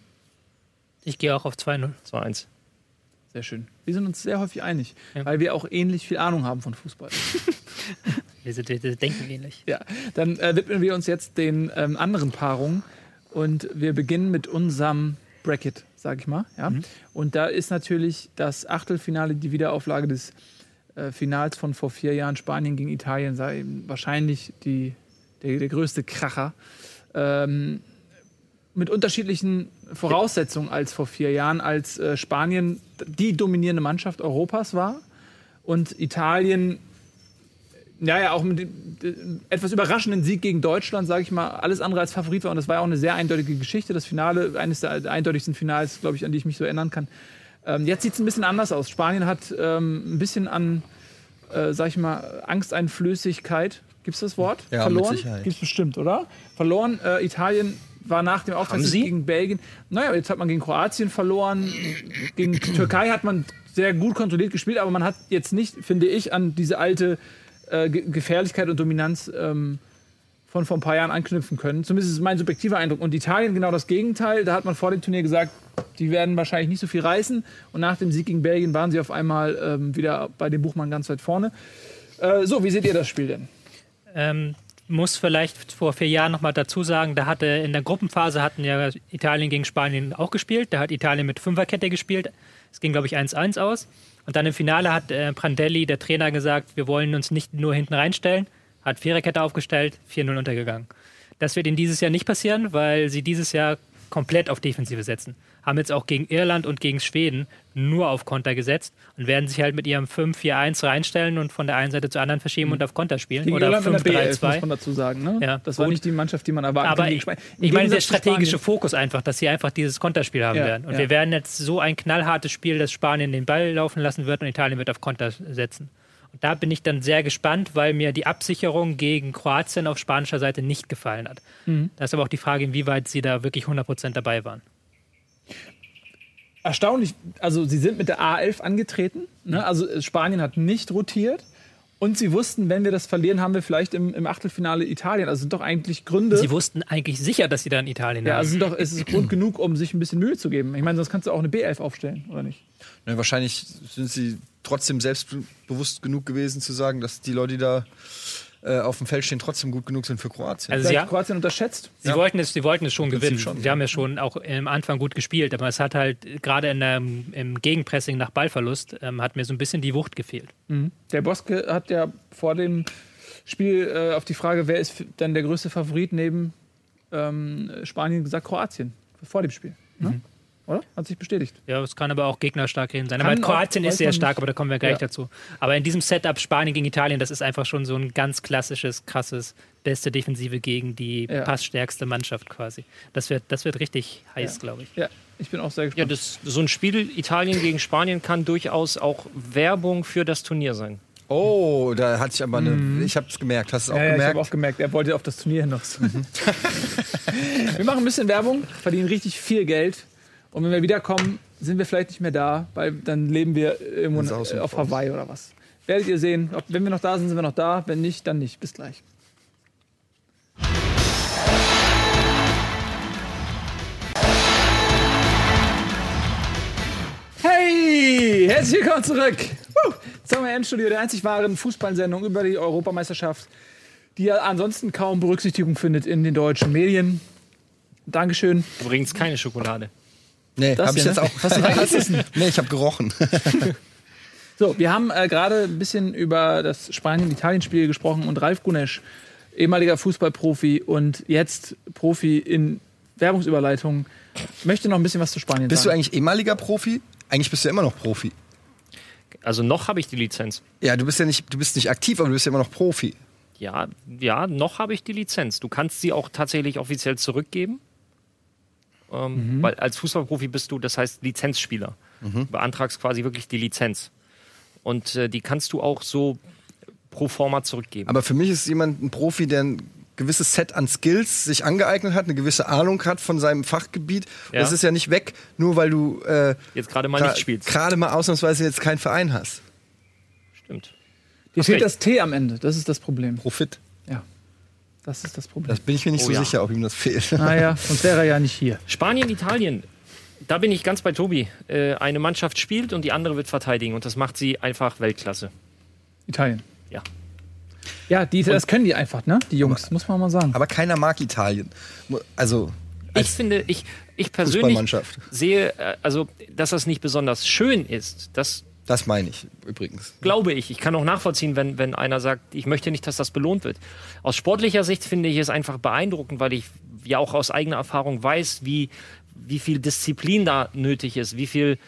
Ich gehe auch auf 2-0. 2-1. Sehr schön. Wir sind uns sehr häufig einig, Ja. weil wir auch ähnlich viel Ahnung haben von Fußball. Wir, sind, wir denken ähnlich. ja, dann äh, widmen wir uns jetzt den ähm, anderen Paarungen und wir beginnen mit unserem Bracket, sag ich mal. Ja? Und da ist natürlich das Achtelfinale, die Wiederauflage des äh, Finals von vor vier Jahren Spanien gegen Italien, sei wahrscheinlich die, der, der größte Kracher. Ähm, mit unterschiedlichen Voraussetzungen als vor vier Jahren, als äh, Spanien die dominierende Mannschaft Europas war und Italien ja, ja, auch mit dem äh, etwas überraschenden Sieg gegen Deutschland, sage ich mal, alles andere als Favorit war. Und das war ja auch eine sehr eindeutige Geschichte. Das Finale, eines der eindeutigsten Finals, glaube ich, an die ich mich so erinnern kann. Ähm, jetzt sieht es ein bisschen anders aus. Spanien hat ähm, ein bisschen an, äh, sag ich mal, Angsteinflößigkeit, gibt es das Wort? Ja, Verloren? Gibt es bestimmt, oder? Verloren. Äh, Italien war nach dem Auftrag sie? gegen Belgien. Naja, jetzt hat man gegen Kroatien verloren. Gegen die Türkei hat man sehr gut kontrolliert gespielt, aber man hat jetzt nicht, finde ich, an diese alte äh, Ge- Gefährlichkeit und Dominanz ähm, von vor ein paar Jahren anknüpfen können. Zumindest ist es mein subjektiver Eindruck. Und Italien genau das Gegenteil. Da hat man vor dem Turnier gesagt, die werden wahrscheinlich nicht so viel reißen. Und nach dem Sieg gegen Belgien waren sie auf einmal ähm, wieder bei dem Buchmann ganz weit vorne. Äh, so, wie seht ihr das Spiel denn? Ähm, muss vielleicht vor vier Jahren noch mal dazu sagen, da hatte in der Gruppenphase hatten ja Italien gegen Spanien auch gespielt. Da hat Italien mit Fünferkette gespielt. Es ging, glaube ich, 1-1 aus. Und dann im Finale hat äh, Prandelli, der Trainer, gesagt, wir wollen uns nicht nur hinten reinstellen. Hat Viererkette aufgestellt, 4-0 untergegangen. Das wird ihnen dieses Jahr nicht passieren, weil sie dieses Jahr komplett auf Defensive setzen. Haben jetzt auch gegen Irland und gegen Schweden nur auf Konter gesetzt und werden sich halt mit ihrem 5-4-1 reinstellen und von der einen Seite zur anderen verschieben und auf Konter spielen. Gegen oder Irland in der B11, 5-3-2. muss man dazu sagen. Ne? Ja, das war gut. nicht die Mannschaft, die man erwarten Aber ich, ich meine, der strategische Fokus einfach, dass sie einfach dieses Konterspiel haben Ja, werden. Und ja. wir werden jetzt so ein knallhartes Spiel, dass Spanien den Ball laufen lassen wird und Italien wird auf Konter setzen. Und da bin ich dann sehr gespannt, weil mir die Absicherung gegen Kroatien auf spanischer Seite nicht gefallen hat. Mhm. Da ist aber auch die Frage, inwieweit sie da wirklich 100% dabei waren. Erstaunlich, also sie sind mit der A11 angetreten. Ne? Also äh, Spanien hat nicht rotiert. Und sie wussten, wenn wir das verlieren, haben wir vielleicht im, im Achtelfinale Italien. Also sind doch eigentlich Gründe. Sie wussten eigentlich sicher, dass sie da in Italien ja, haben. also sind doch, es ist Grund genug, um sich ein bisschen Mühe zu geben. Ich meine, sonst kannst du auch eine B11 aufstellen, oder nicht? Ne, wahrscheinlich sind sie trotzdem selbstbewusst genug gewesen zu sagen, dass die Leute, die da äh, auf dem Feld stehen, trotzdem gut genug sind für Kroatien. Also sie, Vielleicht ha- Kroatien unterschätzt. sie, Ja. wollten es, sie wollten es schon gewinnen. schon, sie haben ja schon auch am Anfang gut gespielt, aber es hat halt gerade in der, im Gegenpressing nach Ballverlust ähm, hat mir so ein bisschen die Wucht gefehlt. Der Boske hat ja vor dem Spiel äh, auf die Frage, wer ist dann der größte Favorit neben ähm, Spanien, gesagt Kroatien. Vor dem Spiel. Ne? Oder? Hat sich bestätigt. Ja, es kann aber auch gegnerstark gewesen sein. Kann Aber Kroatien ist sehr stark, nicht. aber da kommen wir gleich Ja. dazu. Aber in diesem Setup Spanien gegen Italien, das ist einfach schon so ein ganz klassisches, krasses, beste Defensive gegen die Ja. passstärkste Mannschaft quasi. Das wird, das wird richtig heiß, Ja. glaube ich. Ja, ich bin auch sehr Ja, gespannt. das, so ein Spiel Italien gegen Spanien kann durchaus auch Werbung für das Turnier sein. oh, da hatte ich aber eine. Ich habe es gemerkt. Hast du es auch ja, ja, ich gemerkt? habe auch gemerkt, er wollte auf das Turnier hinaus. wir machen ein bisschen Werbung, verdienen richtig viel Geld. Und wenn wir wiederkommen, sind wir vielleicht nicht mehr da, weil dann leben wir irgendwo In äh, auf. Hawaii oder was. Werdet ihr sehen. Ob, wenn wir noch da sind, sind wir noch da. Wenn nicht, dann nicht. Bis gleich. Hey, herzlich willkommen zurück. Woo! Zum Endstudio der einzig wahren Fußballsendung über die Europameisterschaft, die ja ansonsten kaum Berücksichtigung findet in den deutschen Medien. Dankeschön. Übrigens keine Schokolade. Nee, Das habe ich hier, jetzt ne? auch. Hast du reingebissen? nee, ich habe gerochen. So, wir haben äh, gerade ein bisschen über das Spanien-Italien-Spiel gesprochen und Ralf Gunesch, ehemaliger Fußballprofi und jetzt Profi in Werbungsüberleitungen, möchte noch ein bisschen was zu Spanien Bist du sagen. eigentlich ehemaliger Profi? Eigentlich bist du ja immer noch Profi. Also noch habe ich die Lizenz. Ja, du bist ja nicht, du bist nicht aktiv, aber du bist ja immer noch Profi. Ja, ja, noch habe ich die Lizenz. Du kannst sie auch tatsächlich offiziell zurückgeben. Ähm, Weil als Fußballprofi bist du, das heißt Lizenzspieler. Du beantragst quasi wirklich die Lizenz. Und äh, die kannst du auch so pro forma zurückgeben. Aber für mich ist jemand ein Profi, der ein gewisses Set an Skills sich angeeignet hat, eine gewisse Ahnung hat von seinem Fachgebiet. Ja. Das ist ja nicht weg, nur weil du äh, Jetzt gerade mal nicht spielst. gerade mal ausnahmsweise jetzt keinen Verein hast. Stimmt. Dir fehlt das T am Ende, das ist das Problem. Profit. Das ist das Problem. Das bin ich mir nicht Oh so ja. sicher, ob ihm das fehlt. naja, sonst wäre er ja nicht hier. Spanien, Italien. Da bin ich ganz bei Tobi. Äh, eine Mannschaft spielt und die andere wird verteidigen. Und das macht sie einfach Weltklasse. Italien. Ja. Ja, die, das können die einfach, ne? Die Jungs, muss man mal sagen. Aber keiner mag Italien. Also Ich finde, ich, ich persönlich sehe, äh, also, dass das nicht besonders schön ist. Das Das meine ich übrigens. glaube ich. Ich kann auch nachvollziehen, wenn, wenn einer sagt, ich möchte nicht, dass das belohnt wird. Aus sportlicher Sicht finde ich es einfach beeindruckend, weil ich ja auch aus eigener Erfahrung weiß, wie, wie viel Disziplin da nötig ist, wie viel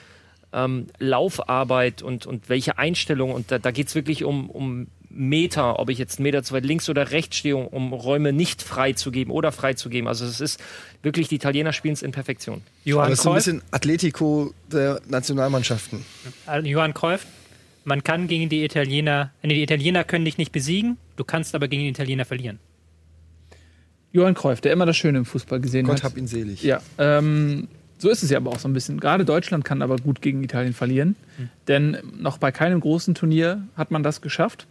ähm, Laufarbeit und, und welche Einstellung. Und da, da geht es wirklich um, um Meter, ob ich jetzt einen Meter zu weit links oder rechts stehe, um Räume nicht freizugeben oder freizugeben. Also es ist wirklich, die Italiener spielen es in Perfektion. Johann es ist so ein bisschen Atletico der Nationalmannschaften. äh, Johann Cruyff, man kann gegen die Italiener, nee, die Italiener können dich nicht besiegen, du kannst aber gegen die Italiener verlieren. Johann Cruyff, der immer das Schöne im Fußball gesehen Gott hat. hab ihn selig. Ja, ähm, so ist es ja aber auch so ein bisschen. Gerade Deutschland kann aber gut gegen Italien verlieren. Denn noch bei keinem großen Turnier hat man das geschafft.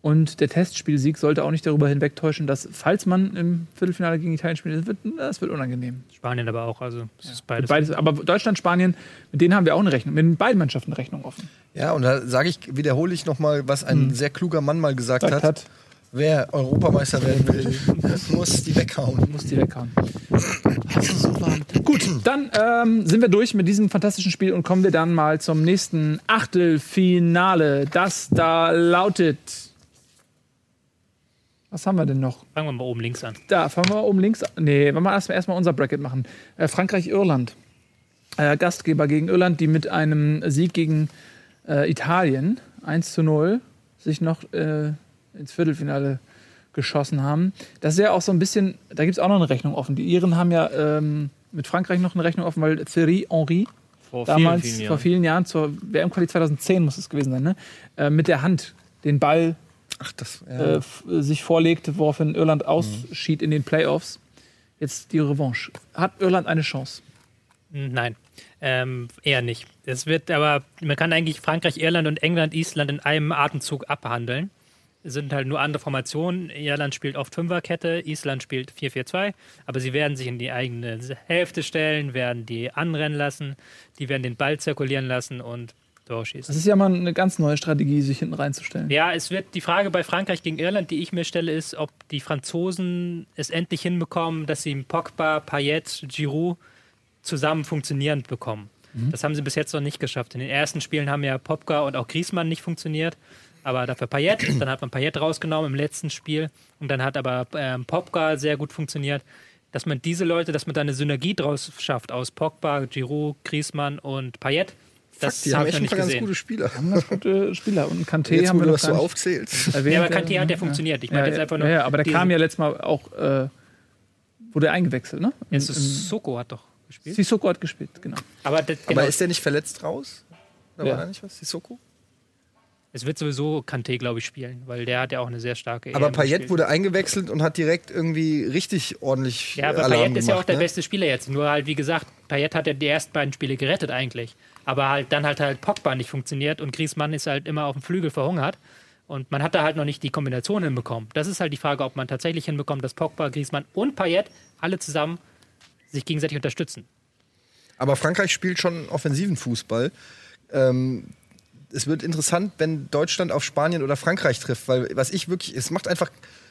Und der Testspielsieg sollte auch nicht darüber hinwegtäuschen, dass, falls man im Viertelfinale gegen Italien spielt, das wird, das wird unangenehm. Spanien aber auch, also es ist beides. Beides, aber Deutschland, Spanien, mit denen haben wir auch eine Rechnung. Mit beiden Mannschaften eine Rechnung offen. Ja, und da sage ich, wiederhole ich nochmal, was ein sehr kluger Mann mal gesagt Sagt hat. Wer Europameister werden will, muss die weghauen. Muss die weghauen. Hast du so warm? Gut, dann ähm, sind wir durch mit diesem fantastischen Spiel und kommen wir dann mal zum nächsten Achtelfinale. Das da lautet. Was haben wir denn noch? Fangen wir mal oben links an. Da, fangen wir oben links. an. Nee, wollen wir erstmal unser Bracket machen. Äh, Frankreich-Irland. Äh, Gastgeber gegen Irland, die mit einem Sieg gegen äh, Italien 1 zu 0 sich noch äh, ins Viertelfinale geschossen haben. Das ist ja auch so ein bisschen, da gibt es auch noch eine Rechnung offen. Die Iren haben ja ähm, mit Frankreich noch eine Rechnung offen, weil Thierry Henry Vor damals, vielen, vielen vor vielen Jahren, zur WM-Quali 2010 muss es gewesen sein, ne? äh, mit der Hand den Ball Ach, das. äh, Ja. f- sich vorlegte, woraufhin Irland ausschied in den Playoffs. Jetzt die Revanche. Hat Irland eine Chance? Nein, ähm, eher nicht. Es wird aber, man kann eigentlich Frankreich, Irland und England, Island in einem Atemzug abhandeln. Es sind halt nur andere Formationen. Irland spielt oft Fünferkette, Island spielt 4-4-2, aber sie werden sich in die eigene Hälfte stellen, werden die anrennen lassen, die werden den Ball zirkulieren lassen und Das durchschießen. ist ja mal eine ganz neue Strategie, sich hinten reinzustellen. Ja, es wird die Frage bei Frankreich gegen Irland, die ich mir stelle, ist, ob die Franzosen es endlich hinbekommen, dass sie Pogba, Payet, Giroud zusammen funktionierend bekommen. Das haben sie bis jetzt noch nicht geschafft. In den ersten Spielen haben ja Pogba und auch Griezmann nicht funktioniert, aber dafür Payet. Dann hat man Payet rausgenommen im letzten Spiel und dann hat aber ähm, Pogba sehr gut funktioniert. Dass man diese Leute, dass man da eine Synergie draus schafft aus Pogba, Giroud, Griezmann und Payet, das Fuck, die haben echt ein paar ganz gesehen. gute Spieler. Haben ganz gute Spieler. Und Kanté Jetzt, haben wir das so aufzählst. erwähnt. Ja, aber Kanté hat ja funktioniert. Ich meine ja, jetzt einfach nur ja, aber der diesen- kam ja letztes Mal auch, äh, wurde eingewechselt, ne? Jetzt Im- ist Soko hat doch gespielt. Sissoko hat gespielt, genau. Aber, das, genau, Aber ist der nicht verletzt raus? Da Ja. war da nicht was? Sissoko? es wird sowieso Kanté, glaube ich, spielen, weil der hat ja auch eine sehr starke Aber EM Payet gespielt. wurde eingewechselt und hat direkt irgendwie richtig ordentlich Ja, aber Alarm Payet ist ja auch der ne? beste Spieler jetzt. Nur halt, wie gesagt, Payet hat ja die ersten beiden Spiele gerettet eigentlich. Aber halt dann halt halt Pogba nicht funktioniert und Griezmann ist halt immer auf dem Flügel verhungert. Und man hat da halt noch nicht die Kombination hinbekommen. Das ist halt die Frage, ob man tatsächlich hinbekommt, dass Pogba, Griezmann und Payet alle zusammen sich gegenseitig unterstützen. Aber Frankreich spielt schon offensiven Fußball. Ähm, es wird interessant, wenn Deutschland auf Spanien oder Frankreich trifft, weil was ich wirklich, es macht einfach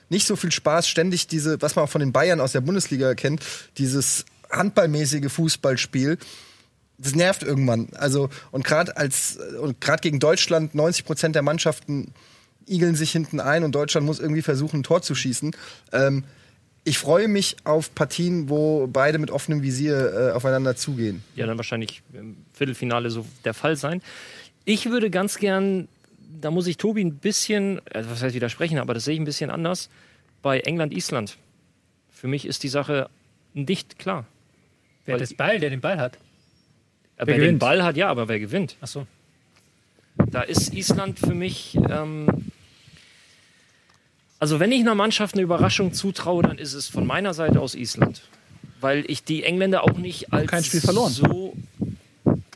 nicht so viel Spaß, ständig diese, was man auch von den Bayern aus der Bundesliga kennt, dieses handballmäßige Fußballspiel. Das nervt irgendwann. Also und gerade als und gerade gegen Deutschland 90 Prozent der Mannschaften igeln sich hinten ein und Deutschland muss irgendwie versuchen, ein Tor zu schießen. Ähm, ich freue mich auf Partien, wo beide mit offenem Visier äh, aufeinander zugehen. ja dann wahrscheinlich im Viertelfinale so der Fall sein. Ich würde ganz gern, da muss ich Tobi ein bisschen, also was heißt widersprechen, aber das sehe ich ein bisschen anders, bei England-Island. Für mich ist die Sache nicht klar. Wer Weil hat das Ball, der den Ball hat? Wer, den gewinnt? Ball hat, ja, aber wer gewinnt? Achso. Da ist Island für mich. Ähm, also, wenn ich einer Mannschaft eine Überraschung zutraue, dann ist es von meiner Seite aus Island. Weil ich die Engländer auch nicht als Kein Spiel verloren. so.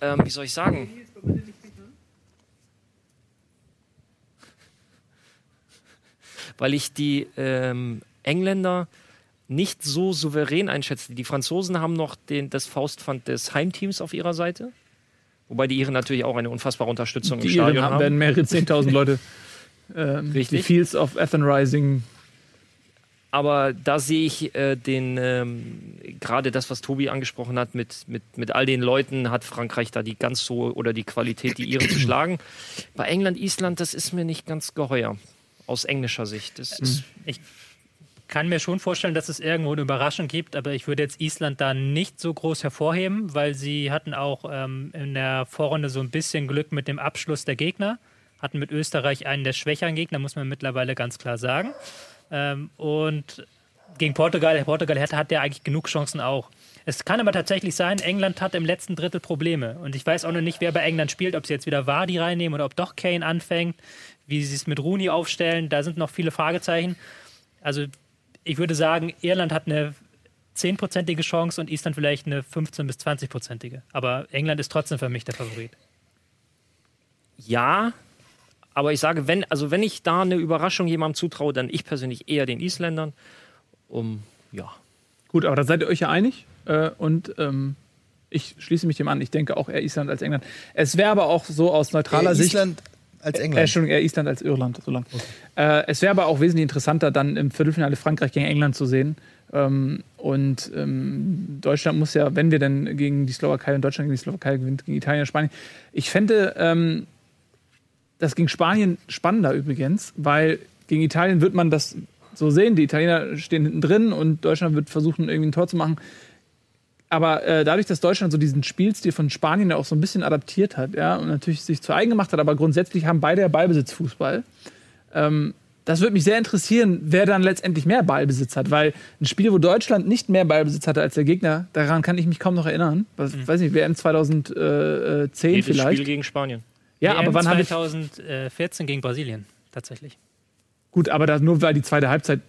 Ähm, wie soll ich sagen? Weil ich die ähm, Engländer nicht so souverän einschätze. Die Franzosen haben noch den, das Faustpfand des Heimteams auf ihrer Seite. Wobei die Iren natürlich auch eine unfassbare Unterstützung Die im Iren Stadion haben, haben. werden mehrere 10.000 Leute. Ähm, Richtig. Die Fields of Athen Rising. Aber da sehe ich äh, den, ähm, gerade das, was Tobi angesprochen hat, mit, mit, mit all den Leuten hat Frankreich da die ganz so oder die Qualität, die Iren zu schlagen. Bei England, Island, das ist mir nicht ganz geheuer. Aus englischer Sicht. Das ist, Ich kann mir schon vorstellen, dass es irgendwo eine Überraschung gibt, aber ich würde jetzt Island da nicht so groß hervorheben, weil sie hatten auch ähm, in der Vorrunde so ein bisschen Glück mit dem Abschluss der Gegner, hatten mit Österreich einen der schwächeren Gegner, muss man mittlerweile ganz klar sagen. Ähm, und gegen Portugal, Portugal hat, hat ja eigentlich genug Chancen auch. Es kann aber tatsächlich sein, England hat im letzten Drittel Probleme. Und ich weiß auch noch nicht, wer bei England spielt, ob sie jetzt wieder Vardy reinnehmen oder ob doch Kane anfängt, wie sie es mit Rooney aufstellen. Da sind noch viele Fragezeichen. Also ich würde sagen, Irland hat eine 10-prozentige Chance und Island vielleicht eine 15- bis 20-prozentige. Aber England ist trotzdem für mich der Favorit. ja, aber ich sage, wenn, also wenn ich da eine Überraschung jemandem zutraue, dann ich persönlich eher den Isländern. Um, ja. Gut, aber da seid ihr euch ja einig. Äh, und ähm, ich schließe mich dem an. Ich denke auch eher Island als England. Es wäre aber auch so aus neutraler Äh, Sicht. Island als Äh, England. Entschuldigung, eher Island als Irland. So lang. Äh, es wäre aber auch wesentlich interessanter, dann im Viertelfinale Frankreich gegen England zu sehen. Ähm, und ähm, Deutschland muss ja, wenn wir dann gegen die Slowakei und Deutschland gegen die Slowakei gewinnt, gegen Italien und Spanien. Ich fände ähm, das gegen Spanien spannender übrigens, weil gegen Italien wird man das so sehen. Die Italiener stehen hinten drin und Deutschland wird versuchen, irgendwie ein Tor zu machen. Aber äh, dadurch, dass Deutschland so diesen Spielstil von Spanien ja auch so ein bisschen adaptiert hat, ja, und natürlich sich zu eigen gemacht hat, aber grundsätzlich haben beide ja Ballbesitzfußball. Ähm, das würde mich sehr interessieren, wer dann letztendlich mehr Ballbesitz hat, weil ein Spiel, wo Deutschland nicht mehr Ballbesitz hatte als der Gegner, daran kann ich mich kaum noch erinnern. Was, Weiß nicht, WM 2010 Jedes vielleicht. Spiel gegen Spanien. ja, WM aber wann habe ich 2014 gegen Brasilien, tatsächlich. Gut, aber das nur weil die zweite Halbzeit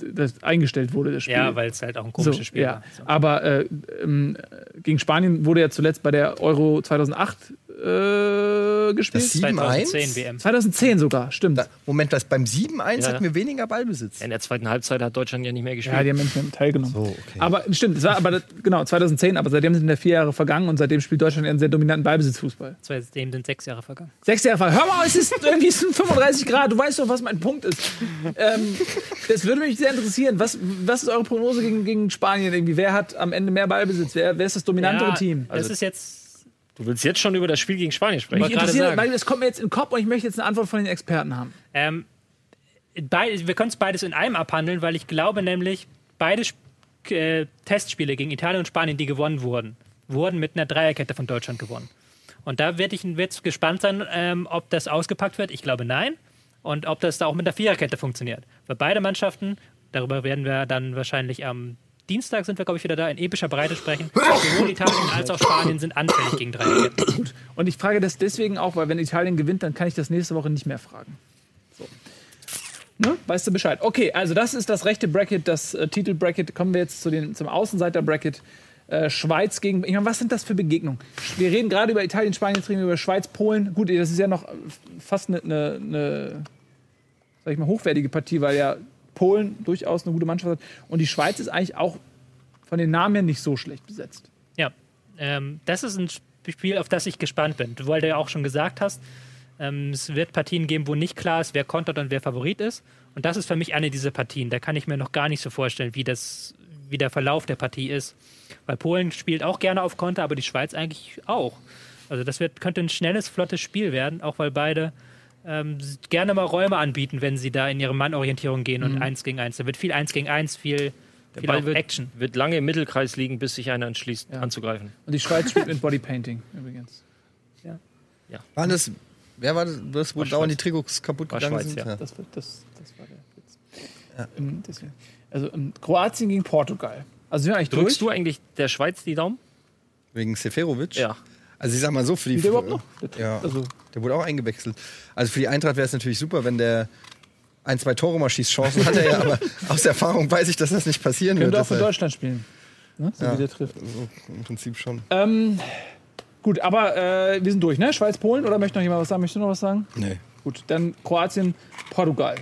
eingestellt wurde, das Spiel. Ja, weil es halt auch ein komisches so, Spiel ja. war. So. Aber äh, ähm, gegen Spanien wurde ja zuletzt bei der Euro 2008 äh, gespielt. Das 7-1? 2010 WM. 2010 sogar, stimmt. Da, Moment, was beim 7-1 Ja. hatten wir weniger Ballbesitz. In der zweiten Halbzeit hat Deutschland ja nicht mehr gespielt. Ja, die haben nicht mehr teilgenommen. So, okay. Aber stimmt, es war aber das- genau 2010, aber seitdem sind ja vier Jahre vergangen und seitdem spielt Deutschland einen sehr dominanten Ballbesitzfußball. Seitdem sind sechs Jahre vergangen. Sechs Jahre vergangen. Hör mal, es ist irgendwie es sind 35 Grad. Du weißt doch, was mein Punkt ist. Ähm, das würde mich sehr interessieren. Was, was ist eure Prognose gegen, gegen Spanien? Irgendwie? Wer hat am Ende mehr Ballbesitz? Wer, wer ist das dominantere ja, Team? Das ist jetzt. Du willst jetzt schon über das Spiel gegen Spanien sprechen. Mich interessiert, sagen. weil es kommt mir jetzt in den Kopf und ich möchte jetzt eine Antwort von den Experten haben. Ähm, beid, wir können es beides in einem abhandeln, weil ich glaube nämlich, beide Sp- äh, Testspiele gegen Italien und Spanien, die gewonnen wurden, wurden mit einer Dreierkette von Deutschland gewonnen. Und da werde ich wird's gespannt sein, ähm, ob das ausgepackt wird. Ich glaube nein. Und ob das da auch mit der Viererkette funktioniert. Für beide Mannschaften, darüber werden wir dann wahrscheinlich am Dienstag sind wir, glaube ich, wieder da in epischer Breite sprechen. Sowohl Italien als auch Spanien sind anfällig gegen Dreierketten. Und ich frage das deswegen auch, weil wenn Italien gewinnt, dann kann ich das nächste Woche nicht mehr fragen. So. Ne? Weißt du Bescheid? Okay, also das ist das rechte Bracket, das äh, Titelbracket. Kommen wir jetzt zu den, zum Außenseiter-Bracket. Äh, Schweiz gegen. Ich meine, was sind das für Begegnungen? Wir reden gerade über Italien, Spanien, jetzt reden wir über Schweiz, Polen. Gut, das ist ja noch äh, fast eine, eine, eine sag ich mal, hochwertige Partie, weil ja Polen durchaus eine gute Mannschaft hat. Und die Schweiz ist eigentlich auch von den Namen her nicht so schlecht besetzt. Ja, ähm, das ist ein Spiel, auf das ich gespannt bin. Weil du ja auch schon gesagt hast, ähm, es wird Partien geben, wo nicht klar ist, wer kontert und wer Favorit ist. Und das ist für mich eine dieser Partien. Da kann ich mir noch gar nicht so vorstellen, wie, das, wie der Verlauf der Partie ist. Weil Polen spielt auch gerne auf Konter, aber die Schweiz eigentlich auch. Also das wird, könnte ein schnelles, flottes Spiel werden, auch weil beide ähm, gerne mal Räume anbieten, wenn sie da in ihre Mannorientierung gehen und eins gegen eins. Da wird viel eins gegen eins, viel, Der viel wird, Action. wird lange im Mittelkreis liegen, bis sich einer entschließt, Ja. anzugreifen. Und die Schweiz spielt mit Bodypainting übrigens. Waren das, wer war das, das wo War dauernd die. Trikots kaputt War gegangen Schweiz, sind? ja. Das, wird- das, das war der Witz. Ähm, deswegen. Also ähm, Kroatien gegen Portugal. Also sind wir eigentlich Drückst durch? du eigentlich der Schweiz die Daumen? Wegen Seferovic? Ja. Also ich sag mal so, für die... Der überhaupt noch? Ja, Also, der wurde auch eingewechselt. Also für die Eintracht wäre es natürlich super, wenn der ein, zwei Tore mal schießt. Chancen hat er ja, aber aus Erfahrung weiß ich, dass das nicht passieren wird. könnte auch für Deutschland spielen. Ne? So Ja. wie der trifft. So, Im Prinzip schon. Ähm, gut, aber äh, wir sind durch, ne? Schweiz, Polen oder möchte noch jemand was sagen? Möchtest du noch was sagen? Nee. Gut, dann Kroatien, Portugal.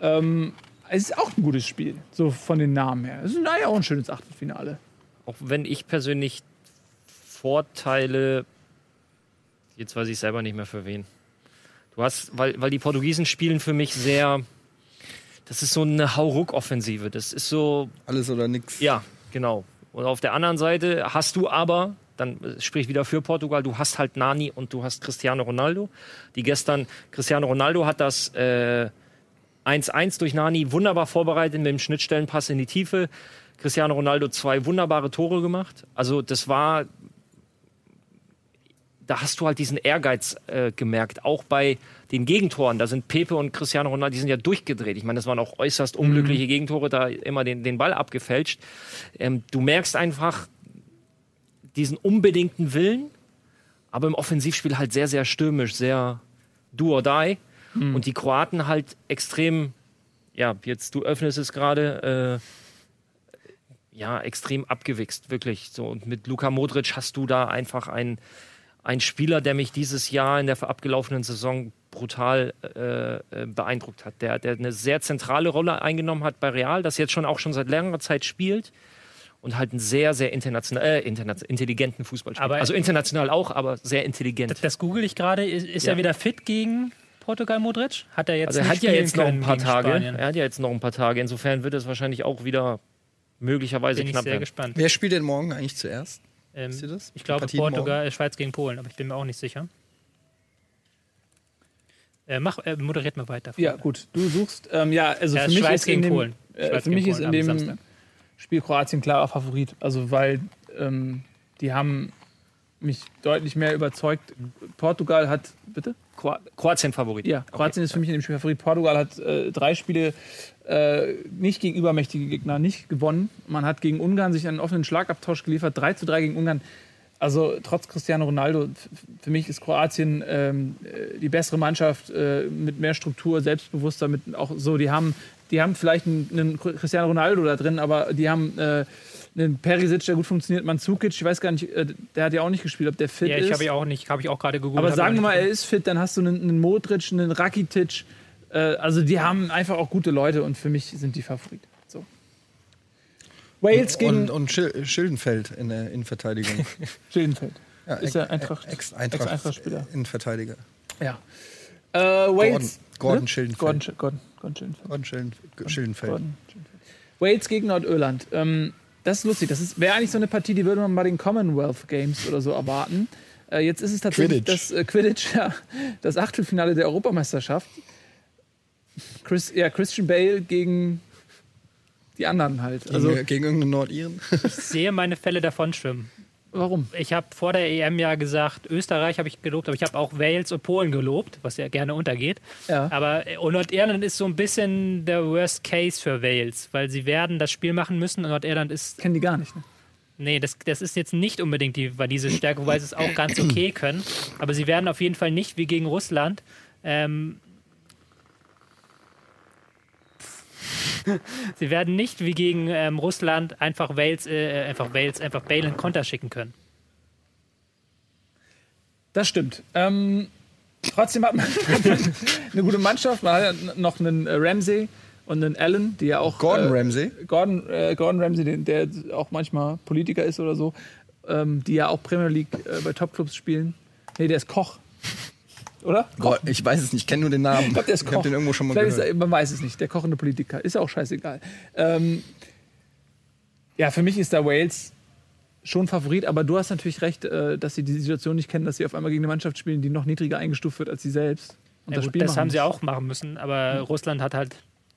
Ähm, es ist auch ein gutes Spiel, so von den Namen her. Es ist naja auch ein schönes Achtelfinale. Auch wenn ich persönlich Vorteile, jetzt weiß ich selber nicht mehr für wen. Du hast, weil, weil die Portugiesen spielen für mich sehr, das ist so eine Hauruck-Offensive. Das ist so, Alles oder nix. ja, genau. Und auf der anderen Seite hast du aber, dann äh, sprich wieder für Portugal, du hast halt Nani und du hast Cristiano Ronaldo, die gestern, Cristiano Ronaldo hat das äh, 1-1 durch Nani wunderbar vorbereitet mit dem Schnittstellenpass in die Tiefe. Cristiano Ronaldo zwei wunderbare Tore gemacht. Also das war, da hast du halt diesen Ehrgeiz äh, gemerkt. Auch bei den Gegentoren, da sind Pepe und Cristiano Ronaldo, die sind ja durchgedreht. Ich meine, das waren auch äußerst unglückliche Gegentore, da immer den, den Ball abgefälscht. Ähm, du merkst einfach diesen unbedingten Willen, aber im Offensivspiel halt sehr, sehr stürmisch, sehr do or die. Und die Kroaten halt extrem, ja, jetzt du öffnest es gerade, äh, ja, extrem abgewichst, wirklich. So, und mit Luka Modric hast du da einfach einen, einen Spieler, der mich dieses Jahr in der abgelaufenen Saison brutal äh, äh, beeindruckt hat, der, der eine sehr zentrale Rolle eingenommen hat bei Real, das jetzt schon auch schon seit längerer Zeit spielt und halt einen sehr, sehr international, äh, interna intelligenten Fußball spielt. Aber- also international auch, aber sehr intelligent. Das, das google ich gerade. Ist, ist Ja. er wieder fit gegen Portugal Modric? Hat er jetzt Also er hat ja jetzt noch ein paar Tage. Spanien? Er hat ja jetzt noch ein paar Tage. Insofern wird es wahrscheinlich auch wieder möglicherweise Bin ich knapp sehr werden. gespannt. Wer spielt denn morgen eigentlich zuerst? Ähm, Wisst ihr das? ich glaube Partien Portugal, äh, Schweiz gegen Polen, aber ich bin mir auch nicht sicher. Äh, mach, äh, moderiert mal weiter. Ja, gut. Du suchst, ähm, ja, also Ja, für mich Schweiz ist dem, Polen. Äh, für mich ist in dem Samstag. Spiel Kroatien klarer Favorit. Also, weil ähm, die haben mich deutlich mehr überzeugt. Portugal hat, bitte? Kroa- Kroatien Favorit. Ja, Kroatien ist für mich in dem Spiel Favorit. Portugal hat äh, drei Spiele äh, nicht gegen übermächtige Gegner nicht gewonnen. Man hat gegen Ungarn sich einen offenen Schlagabtausch geliefert. 3 zu 3 gegen Ungarn. Also trotz Cristiano Ronaldo, für mich ist Kroatien ähm, äh, die bessere Mannschaft äh, mit mehr Struktur, selbstbewusster, mit auch so, die haben, die haben vielleicht einen, einen Cristiano Ronaldo da drin, aber die haben äh, einen Perisic, der gut funktioniert, Mandzukic, ich weiß gar nicht, äh, der hat ja auch nicht gespielt, ob der fit Ja, ist. ich habe ich auch nicht, habe ich auch gerade gegoogelt. Aber sagen ich wir mal, er ist fit, dann hast du einen, einen Modric, einen Rakitic. Äh, also die haben einfach auch gute Leute und für mich sind die Favorit. So. Wales gegen Und, und Schil Schildenfeld in der Innenverteidigung. Schildenfeld. Ja, Ist er Eintracht- Ex-Eintracht Ex-Eintracht-Spieler. Innenverteidiger. Ja. Äh, Wales. Gordon, Gordon? Schildenfeld. Gordon, Sch- Gordon, Gordon Schildenfeld. Gordon Schilden, Schildenfeld. Gordon Schildenfeld. Wales gegen Nordirland. Ähm, das ist lustig. Das wäre eigentlich so eine Partie, die würde man bei den Commonwealth Games oder so erwarten. Äh, jetzt ist es tatsächlich Quidditch. das äh, Quidditch, ja, das Achtelfinale der Europameisterschaft. Chris, ja, Christian Bale gegen die anderen halt. Gegen, Also gegen irgendeinen Nordiren. Ich sehe meine Fälle davon schwimmen. warum? Ich habe vor der EM ja gesagt, Österreich habe ich gelobt, aber ich habe auch Wales und Polen gelobt, was ja gerne untergeht. Ja. Aber äh, Nordirland ist so ein bisschen der Worst Case für Wales, weil sie werden das Spiel machen müssen und Nordirland ist Kennen die gar nicht. Ne? Nee, das, das ist jetzt nicht unbedingt die, diese Stärke, wobei sie es auch ganz okay können. Aber sie werden auf jeden Fall nicht wie gegen Russland. Ähm, sie werden nicht wie gegen ähm, Russland einfach Wales, äh, einfach Wales, einfach Bale in Konter schicken können. Das stimmt. Ähm, trotzdem hat man eine gute Mannschaft. Man hat ja noch einen äh, Ramsey und einen Allen, die ja auch. Gordon äh, Ramsay. Gordon, äh, Gordon Ramsay, den, der auch manchmal Politiker ist oder so, ähm, die ja auch Premier League äh, bei Topclubs spielen. Nee, der ist Koch. Oder? Gott, ich weiß es nicht, ich kenne nur den Namen. Ich glaube, der ist ich Koch. habe den irgendwo schon mal Vielleicht gehört. Ist er, man weiß es nicht. Der kochende Politiker. Ist ja auch scheißegal. Ähm, ja, für mich ist da Wales schon Favorit, aber du hast natürlich recht, äh, dass sie die Situation nicht kennen, dass sie auf einmal gegen eine Mannschaft spielen, die noch niedriger eingestuft wird als sie selbst. Und Ja, das gut, Spiel das haben sie auch machen müssen, aber Russland hat halt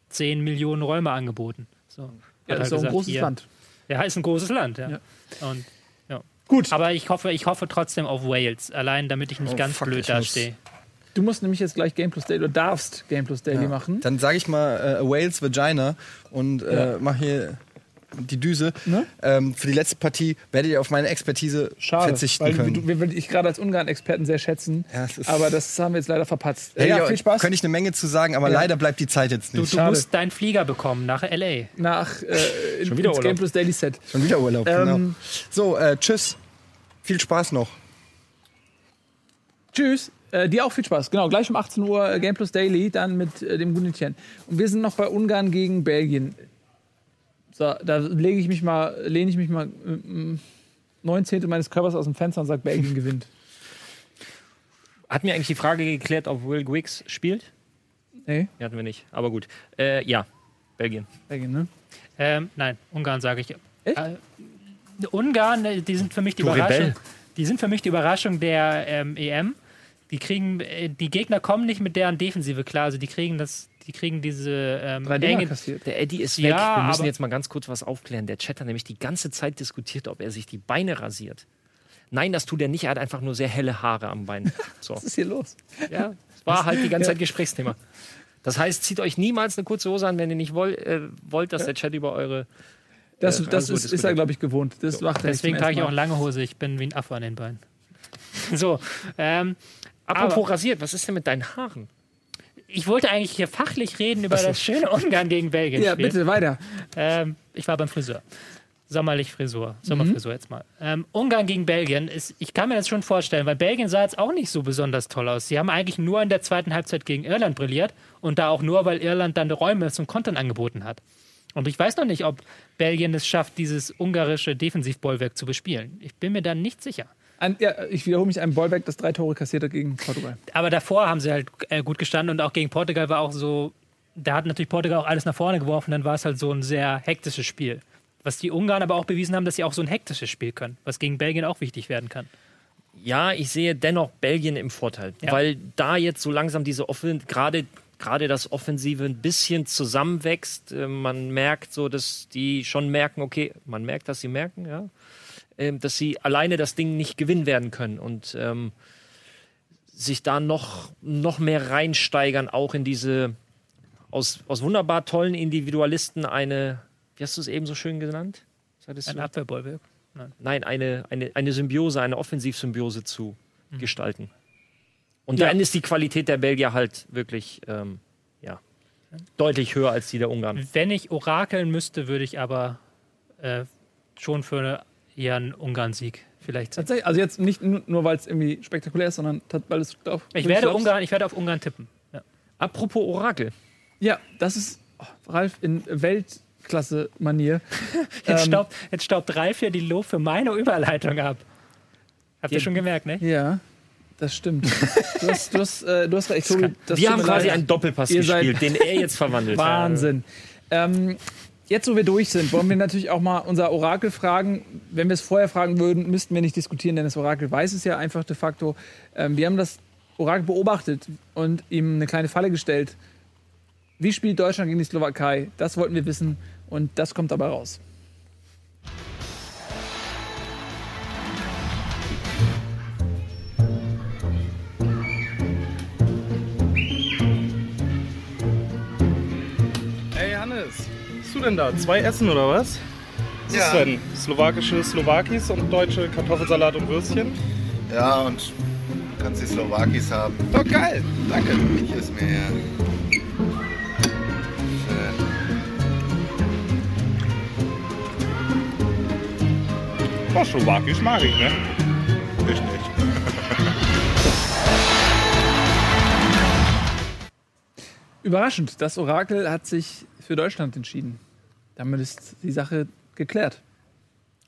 10 Millionen Räume angeboten. So, Ja, halt ist auch ein gesagt, großes hier- Land. Ja, ist ein großes Land, ja. Ja. Und, ja. Gut, Aber ich hoffe, ich hoffe trotzdem auf Wales, allein damit ich nicht Oh, ganz fuck, blöd ich muss- dastehe. Du musst nämlich jetzt gleich Game Plus Daily oder darfst Game Plus Daily Ja. machen. Dann sage ich mal äh, Wales Vagina und äh, Ja. mache hier die Düse. Ne? Ähm, für die letzte Partie werdet ihr auf meine Expertise Schade, verzichten weil können. du, wir würden dich gerade als Ungarn-Experten sehr schätzen. Ja, ist- aber das haben wir jetzt leider verpatzt. Hätte ja, ich- viel Spaß. Könnte ich eine Menge zu sagen, aber Ja. leider bleibt die Zeit jetzt Du, nicht. du Schade. musst deinen Flieger bekommen nach L.A. Nach äh, Schon wieder ins Urlaub. Game Plus Daily Set. Schon wieder Urlaub, Ähm, genau. So, äh, tschüss. Viel Spaß noch. Tschüss. Äh, dir auch viel Spaß. Genau, gleich um 18 Uhr äh, Game Plus Daily, dann mit äh, dem guten Tien. Und wir sind noch bei Ungarn gegen Belgien. So, da lege ich mich mal, lehne ich mich mal ähm, neun Zehntel meines Körpers aus dem Fenster und sage, Belgien gewinnt. Hat mir eigentlich die Frage geklärt, ob Will Griggs spielt? Nee, Die hatten wir nicht. Aber gut. Äh, ja, Belgien. Belgien, ne? Ähm, nein, Ungarn sage ich. Echt? Äh, Ungarn, äh, die sind für mich die Du Überraschung. Rebell. Die sind für mich die Überraschung der ähm, EM. Die kriegen, äh, die Gegner kommen nicht mit deren Defensive klar. Also die kriegen das, die kriegen diese ähm, Drei Dinger enge, kassiert. Der Eddie ist weg. Ja, wir müssen jetzt mal ganz kurz was aufklären. Der Chat hat nämlich die ganze Zeit diskutiert, ob er sich die Beine rasiert. Nein, das tut er nicht. Er hat einfach nur sehr helle Haare am Bein. So. Was ist hier los? Ja, das war halt die ganze Zeit Gesprächsthema. Das heißt, zieht euch niemals eine kurze Hose an, wenn ihr nicht woll, äh, wollt, dass der Chat über eure. Das, Äh, das gut, ist, ist er, glaube ich, gewohnt. Das macht er Deswegen trage ich auch lange Hose. Ich bin wie ein Affe an den Beinen. So, ähm, Apropos Aber- rasiert, was ist denn mit deinen Haaren? ich wollte eigentlich hier fachlich reden über das schöne Ungarn gegen Belgien. Ja, bitte, weiter. Ähm, ich war beim Friseur. Sommerlich Frisur. Sommerfrisur jetzt mal. Ähm, Ungarn gegen Belgien ist, ich kann mir das schon vorstellen, weil Belgien sah jetzt auch nicht so besonders toll aus. Sie haben eigentlich nur in der zweiten Halbzeit gegen Irland brilliert und da auch nur, weil Irland dann Räume zum Kontern angeboten hat. Und ich weiß noch nicht, ob Belgien es schafft, dieses ungarische Defensivbollwerk zu bespielen. Ich bin mir da nicht sicher. Ein, ja, ich wiederhole mich, ein Bollwerk, das drei Tore kassiert hat gegen Portugal. Aber davor haben sie halt äh, gut gestanden und auch gegen Portugal war auch so, da hat natürlich Portugal auch alles nach vorne geworfen, dann war es halt so ein sehr hektisches Spiel. Was die Ungarn aber auch bewiesen haben, dass sie auch so ein hektisches Spiel können, was gegen Belgien auch wichtig werden kann. Ja, ich sehe dennoch Belgien im Vorteil, Ja. weil da jetzt so langsam diese Offen gerade gerade das Offensive ein bisschen zusammenwächst. Äh, Man merkt so, dass die schon merken, okay, man merkt, dass sie merken, ja, ähm, dass sie alleine das Ding nicht gewinnen werden können und ähm, sich da noch, noch mehr reinsteigern, auch in diese aus, aus wunderbar tollen Individualisten eine, wie hast du es eben so schön genannt? Ein? Abwehrbollwerk. Nein, eine, eine, eine Symbiose, eine Offensivsymbiose zu Mhm. gestalten. Und Ja. dann ist die Qualität der Belgier halt wirklich ähm, ja, deutlich höher als die der Ungarn. Wenn ich orakeln müsste, würde ich aber äh, schon für eine, eher einen Ungarn-Sieg vielleicht setzen. Tatsächlich, also jetzt nicht nur, weil es irgendwie spektakulär ist, sondern weil es drauf. Ich werde, glaubst- Ungarn, ich werde auf Ungarn tippen. Ja. Apropos Orakel. Ja, das ist oh, Ralf in Weltklasse-Manier. Jetzt, Ähm, staubt, jetzt staubt Ralf ja die Lob für meine Überleitung ab. Habt ihr Ja. schon gemerkt, ne? Ja, das stimmt. Du hast, du hast, äh, du hast recht, das Wir haben quasi leid. einen Doppelpass Ihr gespielt, den er jetzt verwandelt. Wahnsinn. Ähm, jetzt, wo wir durch sind, wollen wir natürlich auch mal unser Orakel fragen. Wenn wir es vorher fragen würden, müssten wir nicht diskutieren, denn das Orakel weiß es ja einfach de facto. Ähm, wir haben das Orakel beobachtet und ihm eine kleine Falle gestellt. Wie spielt Deutschland gegen die Slowakei? Das wollten wir wissen und das kommt dabei raus. Du denn da? Zwei Essen oder was? Was Ja. ist denn? Slowakische Slowakis und deutsche Kartoffelsalat und Würstchen? Ja, und du kannst die Slowakis haben. Oh, geil! Danke. Ich ist mir her. Schön. Oh, Slowakisch mag ich, ne? Ich nicht. Überraschend, das Orakel hat sich für Deutschland entschieden. Damit ist die Sache geklärt.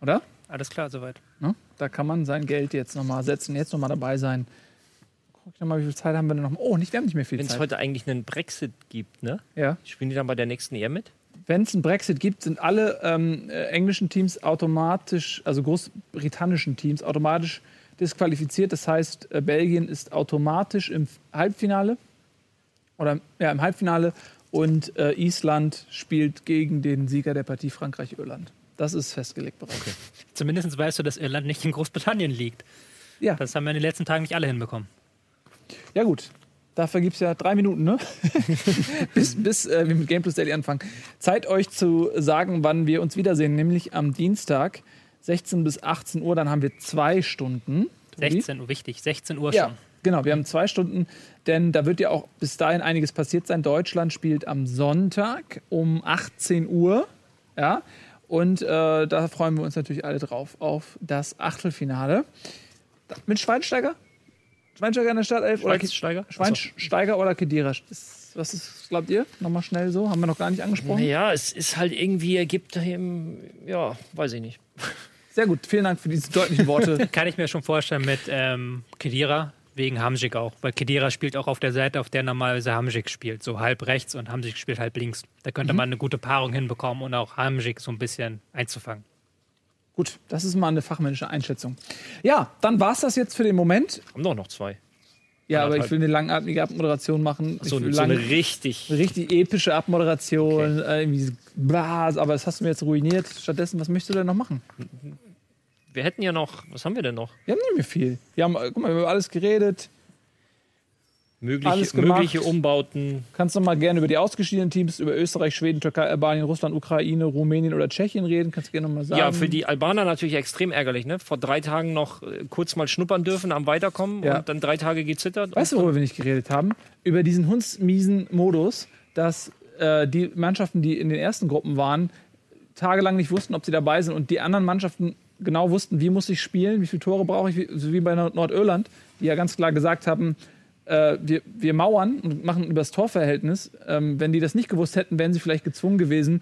Oder? Alles klar, soweit. Ne? Da kann man sein Geld jetzt nochmal setzen, jetzt nochmal dabei sein. Guck ich nochmal, wie viel Zeit haben wir denn noch? Oh, nicht, wir haben nicht mehr viel Wenn es Zeit. heute eigentlich einen Brexit gibt, ne? Ja. Spielen die dann bei der nächsten EM mit? Wenn es einen Brexit gibt, sind alle ähm, äh, englischen Teams automatisch, also großbritannischen Teams, automatisch disqualifiziert. Das heißt, äh, Belgien ist automatisch im Halbfinale oder ja, im Halbfinale und äh, Island spielt gegen den Sieger der Partie Frankreich-Irland. Das ist festgelegt bereits. Zumindest weißt du, dass Irland nicht in Großbritannien liegt. Ja. Das haben wir in den letzten Tagen nicht alle hinbekommen. Ja, gut. Dafür gibt es ja drei Minuten, ne? bis bis äh, wir mit Game Plus Daily anfangen. Zeit euch zu sagen, wann wir uns wiedersehen, nämlich am Dienstag, 16 bis 18 Uhr. Dann haben wir zwei Stunden. Tobi? 16 Uhr, wichtig, 16 Uhr Ja, schon. Genau. Wir haben zwei Stunden, denn da wird ja auch bis dahin einiges passiert sein. Deutschland spielt am Sonntag um 18 Uhr. Ja. Und äh, da freuen wir uns natürlich alle drauf auf das Achtelfinale. Mit Schweinsteiger? Schweinsteiger in der Startelf? Oder Ki- Schweinsteiger? Schweinsteiger oder Kedira? Was ist, glaubt ihr? Nochmal schnell so. Haben wir noch gar nicht angesprochen. Naja, es ist halt irgendwie, er gibt ihm, ja, weiß ich nicht. Sehr gut. Vielen Dank für diese deutlichen Worte. Kann ich mir schon vorstellen mit ähm, Kedira, wegen Hamsik auch. Weil Kedira spielt auch auf der Seite, auf der normalerweise Hamsik spielt. So halb rechts und Hamsik spielt halb links. Da könnte man eine gute Paarung hinbekommen und auch Hamsik so ein bisschen einzufangen. gut, das ist mal eine fachmännische Einschätzung. Ja, dann war es das jetzt für den Moment. Haben doch noch zwei. Ja, aber ich will eine langatmige Abmoderation machen. So, ich will so eine richtig. richtig epische Abmoderation. Äh, irgendwie so, bla, aber das hast du mir jetzt ruiniert. Stattdessen, was möchtest du denn noch machen? Wir hätten ja noch, was haben wir denn noch? Wir haben nicht mehr viel. Wir haben, äh, guck mal, wir haben über alles geredet. Alles Mögliche, gemacht. mögliche Umbauten. Kannst du mal gerne über die ausgeschiedenen Teams, über Österreich, Schweden, Türkei, Albanien, Russland, Ukraine, Rumänien oder Tschechien reden. Kannst du gerne noch mal sagen. Ja, für die Albaner natürlich extrem ärgerlich, ne? Vor drei Tagen noch äh, kurz mal schnuppern dürfen am Weiterkommen Ja. und dann drei Tage gezittert. Weißt du, worüber wir nicht geredet haben? Über diesen hundsmiesen Modus, dass äh, die Mannschaften, die in den ersten Gruppen waren, tagelang nicht wussten, ob sie dabei sind und die anderen Mannschaften genau wussten, wie muss ich spielen, wie viele Tore brauche ich, wie, so wie bei Nord Nordirland, die ja ganz klar gesagt haben, äh, wir, wir mauern und machen über das Torverhältnis. Ähm, wenn die das nicht gewusst hätten, wären sie vielleicht gezwungen gewesen,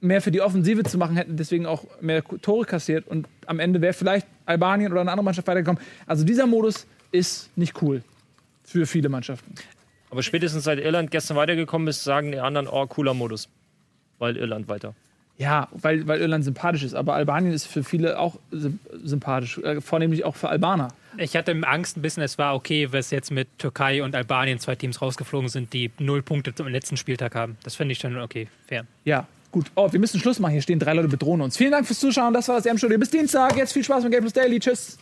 mehr für die Offensive zu machen, hätten deswegen auch mehr Tore kassiert und am Ende wäre vielleicht Albanien oder eine andere Mannschaft weitergekommen. Also dieser Modus ist nicht cool für viele Mannschaften. Aber spätestens seit Irland gestern weitergekommen ist, sagen die anderen, oh, cooler Modus. Weil Irland weiter. Ja, weil, weil Irland sympathisch ist, aber Albanien ist für viele auch sy- sympathisch, äh, vornehmlich auch für Albaner. Ich hatte Angst ein bisschen, es war okay, was jetzt mit Türkei und Albanien zwei Teams rausgeflogen sind, die null Punkte zum letzten Spieltag haben. Das finde ich schon okay, fair. Ja, gut. Oh, wir müssen Schluss machen. Hier stehen drei Leute bedrohen uns. Vielen Dank fürs Zuschauen. Das war das EM-Studio. Bis Dienstag. Jetzt viel Spaß mit Game Plus Daily. Tschüss.